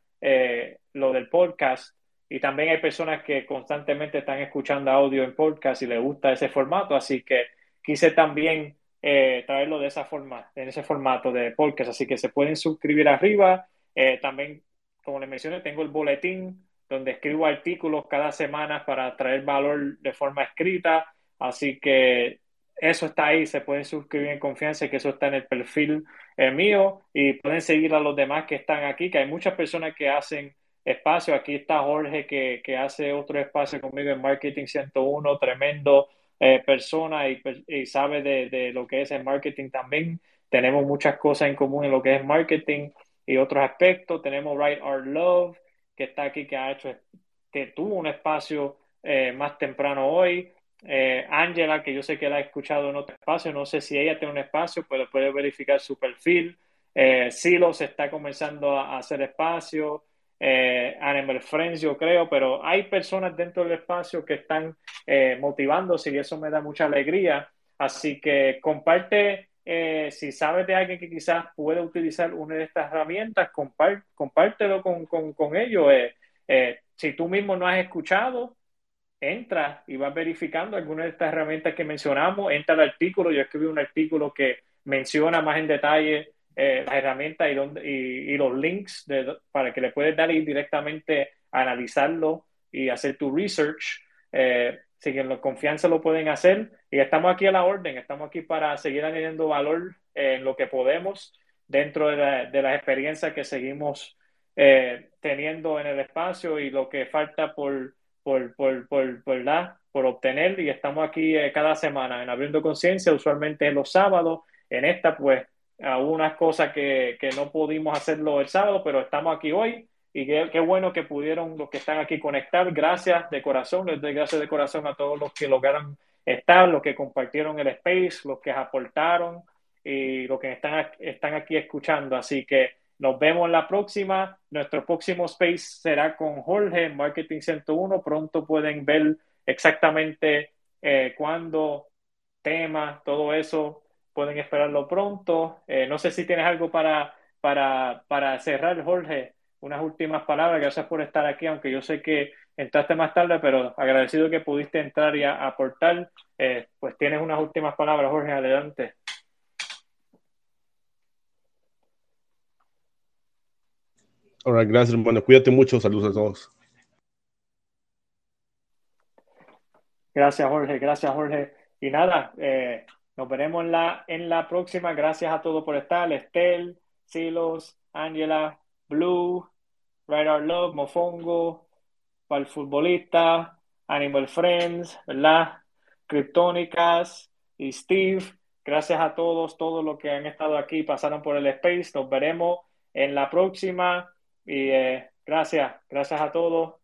lo del podcast. Y también hay personas que constantemente están escuchando audio en podcast y les gusta ese formato, así que quise también eh, traerlo de esa forma, en ese formato de podcast. Así que se pueden suscribir arriba. Eh, también, como les mencioné, tengo el boletín donde escribo artículos cada semana para traer valor de forma escrita. Así que eso está ahí, se pueden suscribir en confianza, que eso está en el perfil eh, mío y pueden seguir a los demás que están aquí, que hay muchas personas que hacen espacio. Aquí está Jorge que, que hace otro espacio conmigo en Marketing 101, tremendo eh, persona y, sabe de, lo que es el marketing también. Tenemos muchas cosas en común en lo que es marketing y otros aspectos. Tenemos Right Art Love, que está aquí, que ha hecho, que tuvo un espacio eh, más temprano hoy. Eh, Angela, que yo sé que la ha escuchado en otro espacio, no sé si ella tiene un espacio, pero puede verificar su perfil. Silos está comenzando a hacer espacio eh, Animal Friends, yo creo, pero hay personas dentro del espacio que están eh, motivándose y eso me da mucha alegría. Así que comparte, eh, si sabes de alguien que quizás puede utilizar una de estas herramientas, compártelo con, ellos. Eh, si tú mismo no has escuchado, entra y vas verificando algunas de estas herramientas que mencionamos, entra al artículo, yo escribí un artículo que menciona más en detalle eh, las herramientas y, y, los links para que le puedes dar ir directamente a analizarlo y hacer tu research. Eh, si en la confianza lo pueden hacer. Y estamos aquí a la orden, estamos aquí para seguir añadiendo valor en lo que podemos dentro de, la, las experiencias que seguimos eh, teniendo en el espacio y lo que falta por, por, por, por, por, por obtener. Y estamos aquí eh, cada semana en Abriendo Conciencia, usualmente los sábados, en esta pues algunas cosas que, que, no pudimos hacerlo el sábado, pero estamos aquí hoy y qué, qué, bueno que pudieron los que están aquí conectar. Gracias de corazón, les doy gracias de corazón a todos los que lograron estar, los que compartieron el space, los que aportaron y los que están, están aquí escuchando. Así que nos vemos la próxima. Nuestro próximo space será con Jorge en Marketing 101. Pronto pueden ver exactamente eh, cuándo, tema, todo eso pueden esperarlo pronto. Eh, no sé si tienes algo para, para, para cerrar, Jorge, unas últimas palabras. Gracias por estar aquí, aunque yo sé que entraste más tarde, pero agradecido que pudiste entrar y aportar. Eh, pues tienes unas últimas palabras, Jorge, adelante. Ahora, gracias, hermano. Cuídate mucho. Saludos a todos. Gracias, Jorge. Gracias, Jorge. Y nada, eh, nos veremos en la, en la próxima. Gracias a todos por estar. Estel, Silos, Angela, Blue, Right Love, Mofongo, para el futbolista, Animal Friends, ¿verdad? Kryptónicas y Steve. Gracias a todos, todos los que han estado aquí, pasaron por el space. Nos veremos en la próxima. Y eh, gracias, gracias a todos.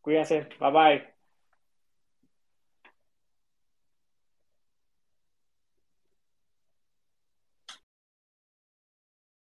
Cuídense. Bye bye.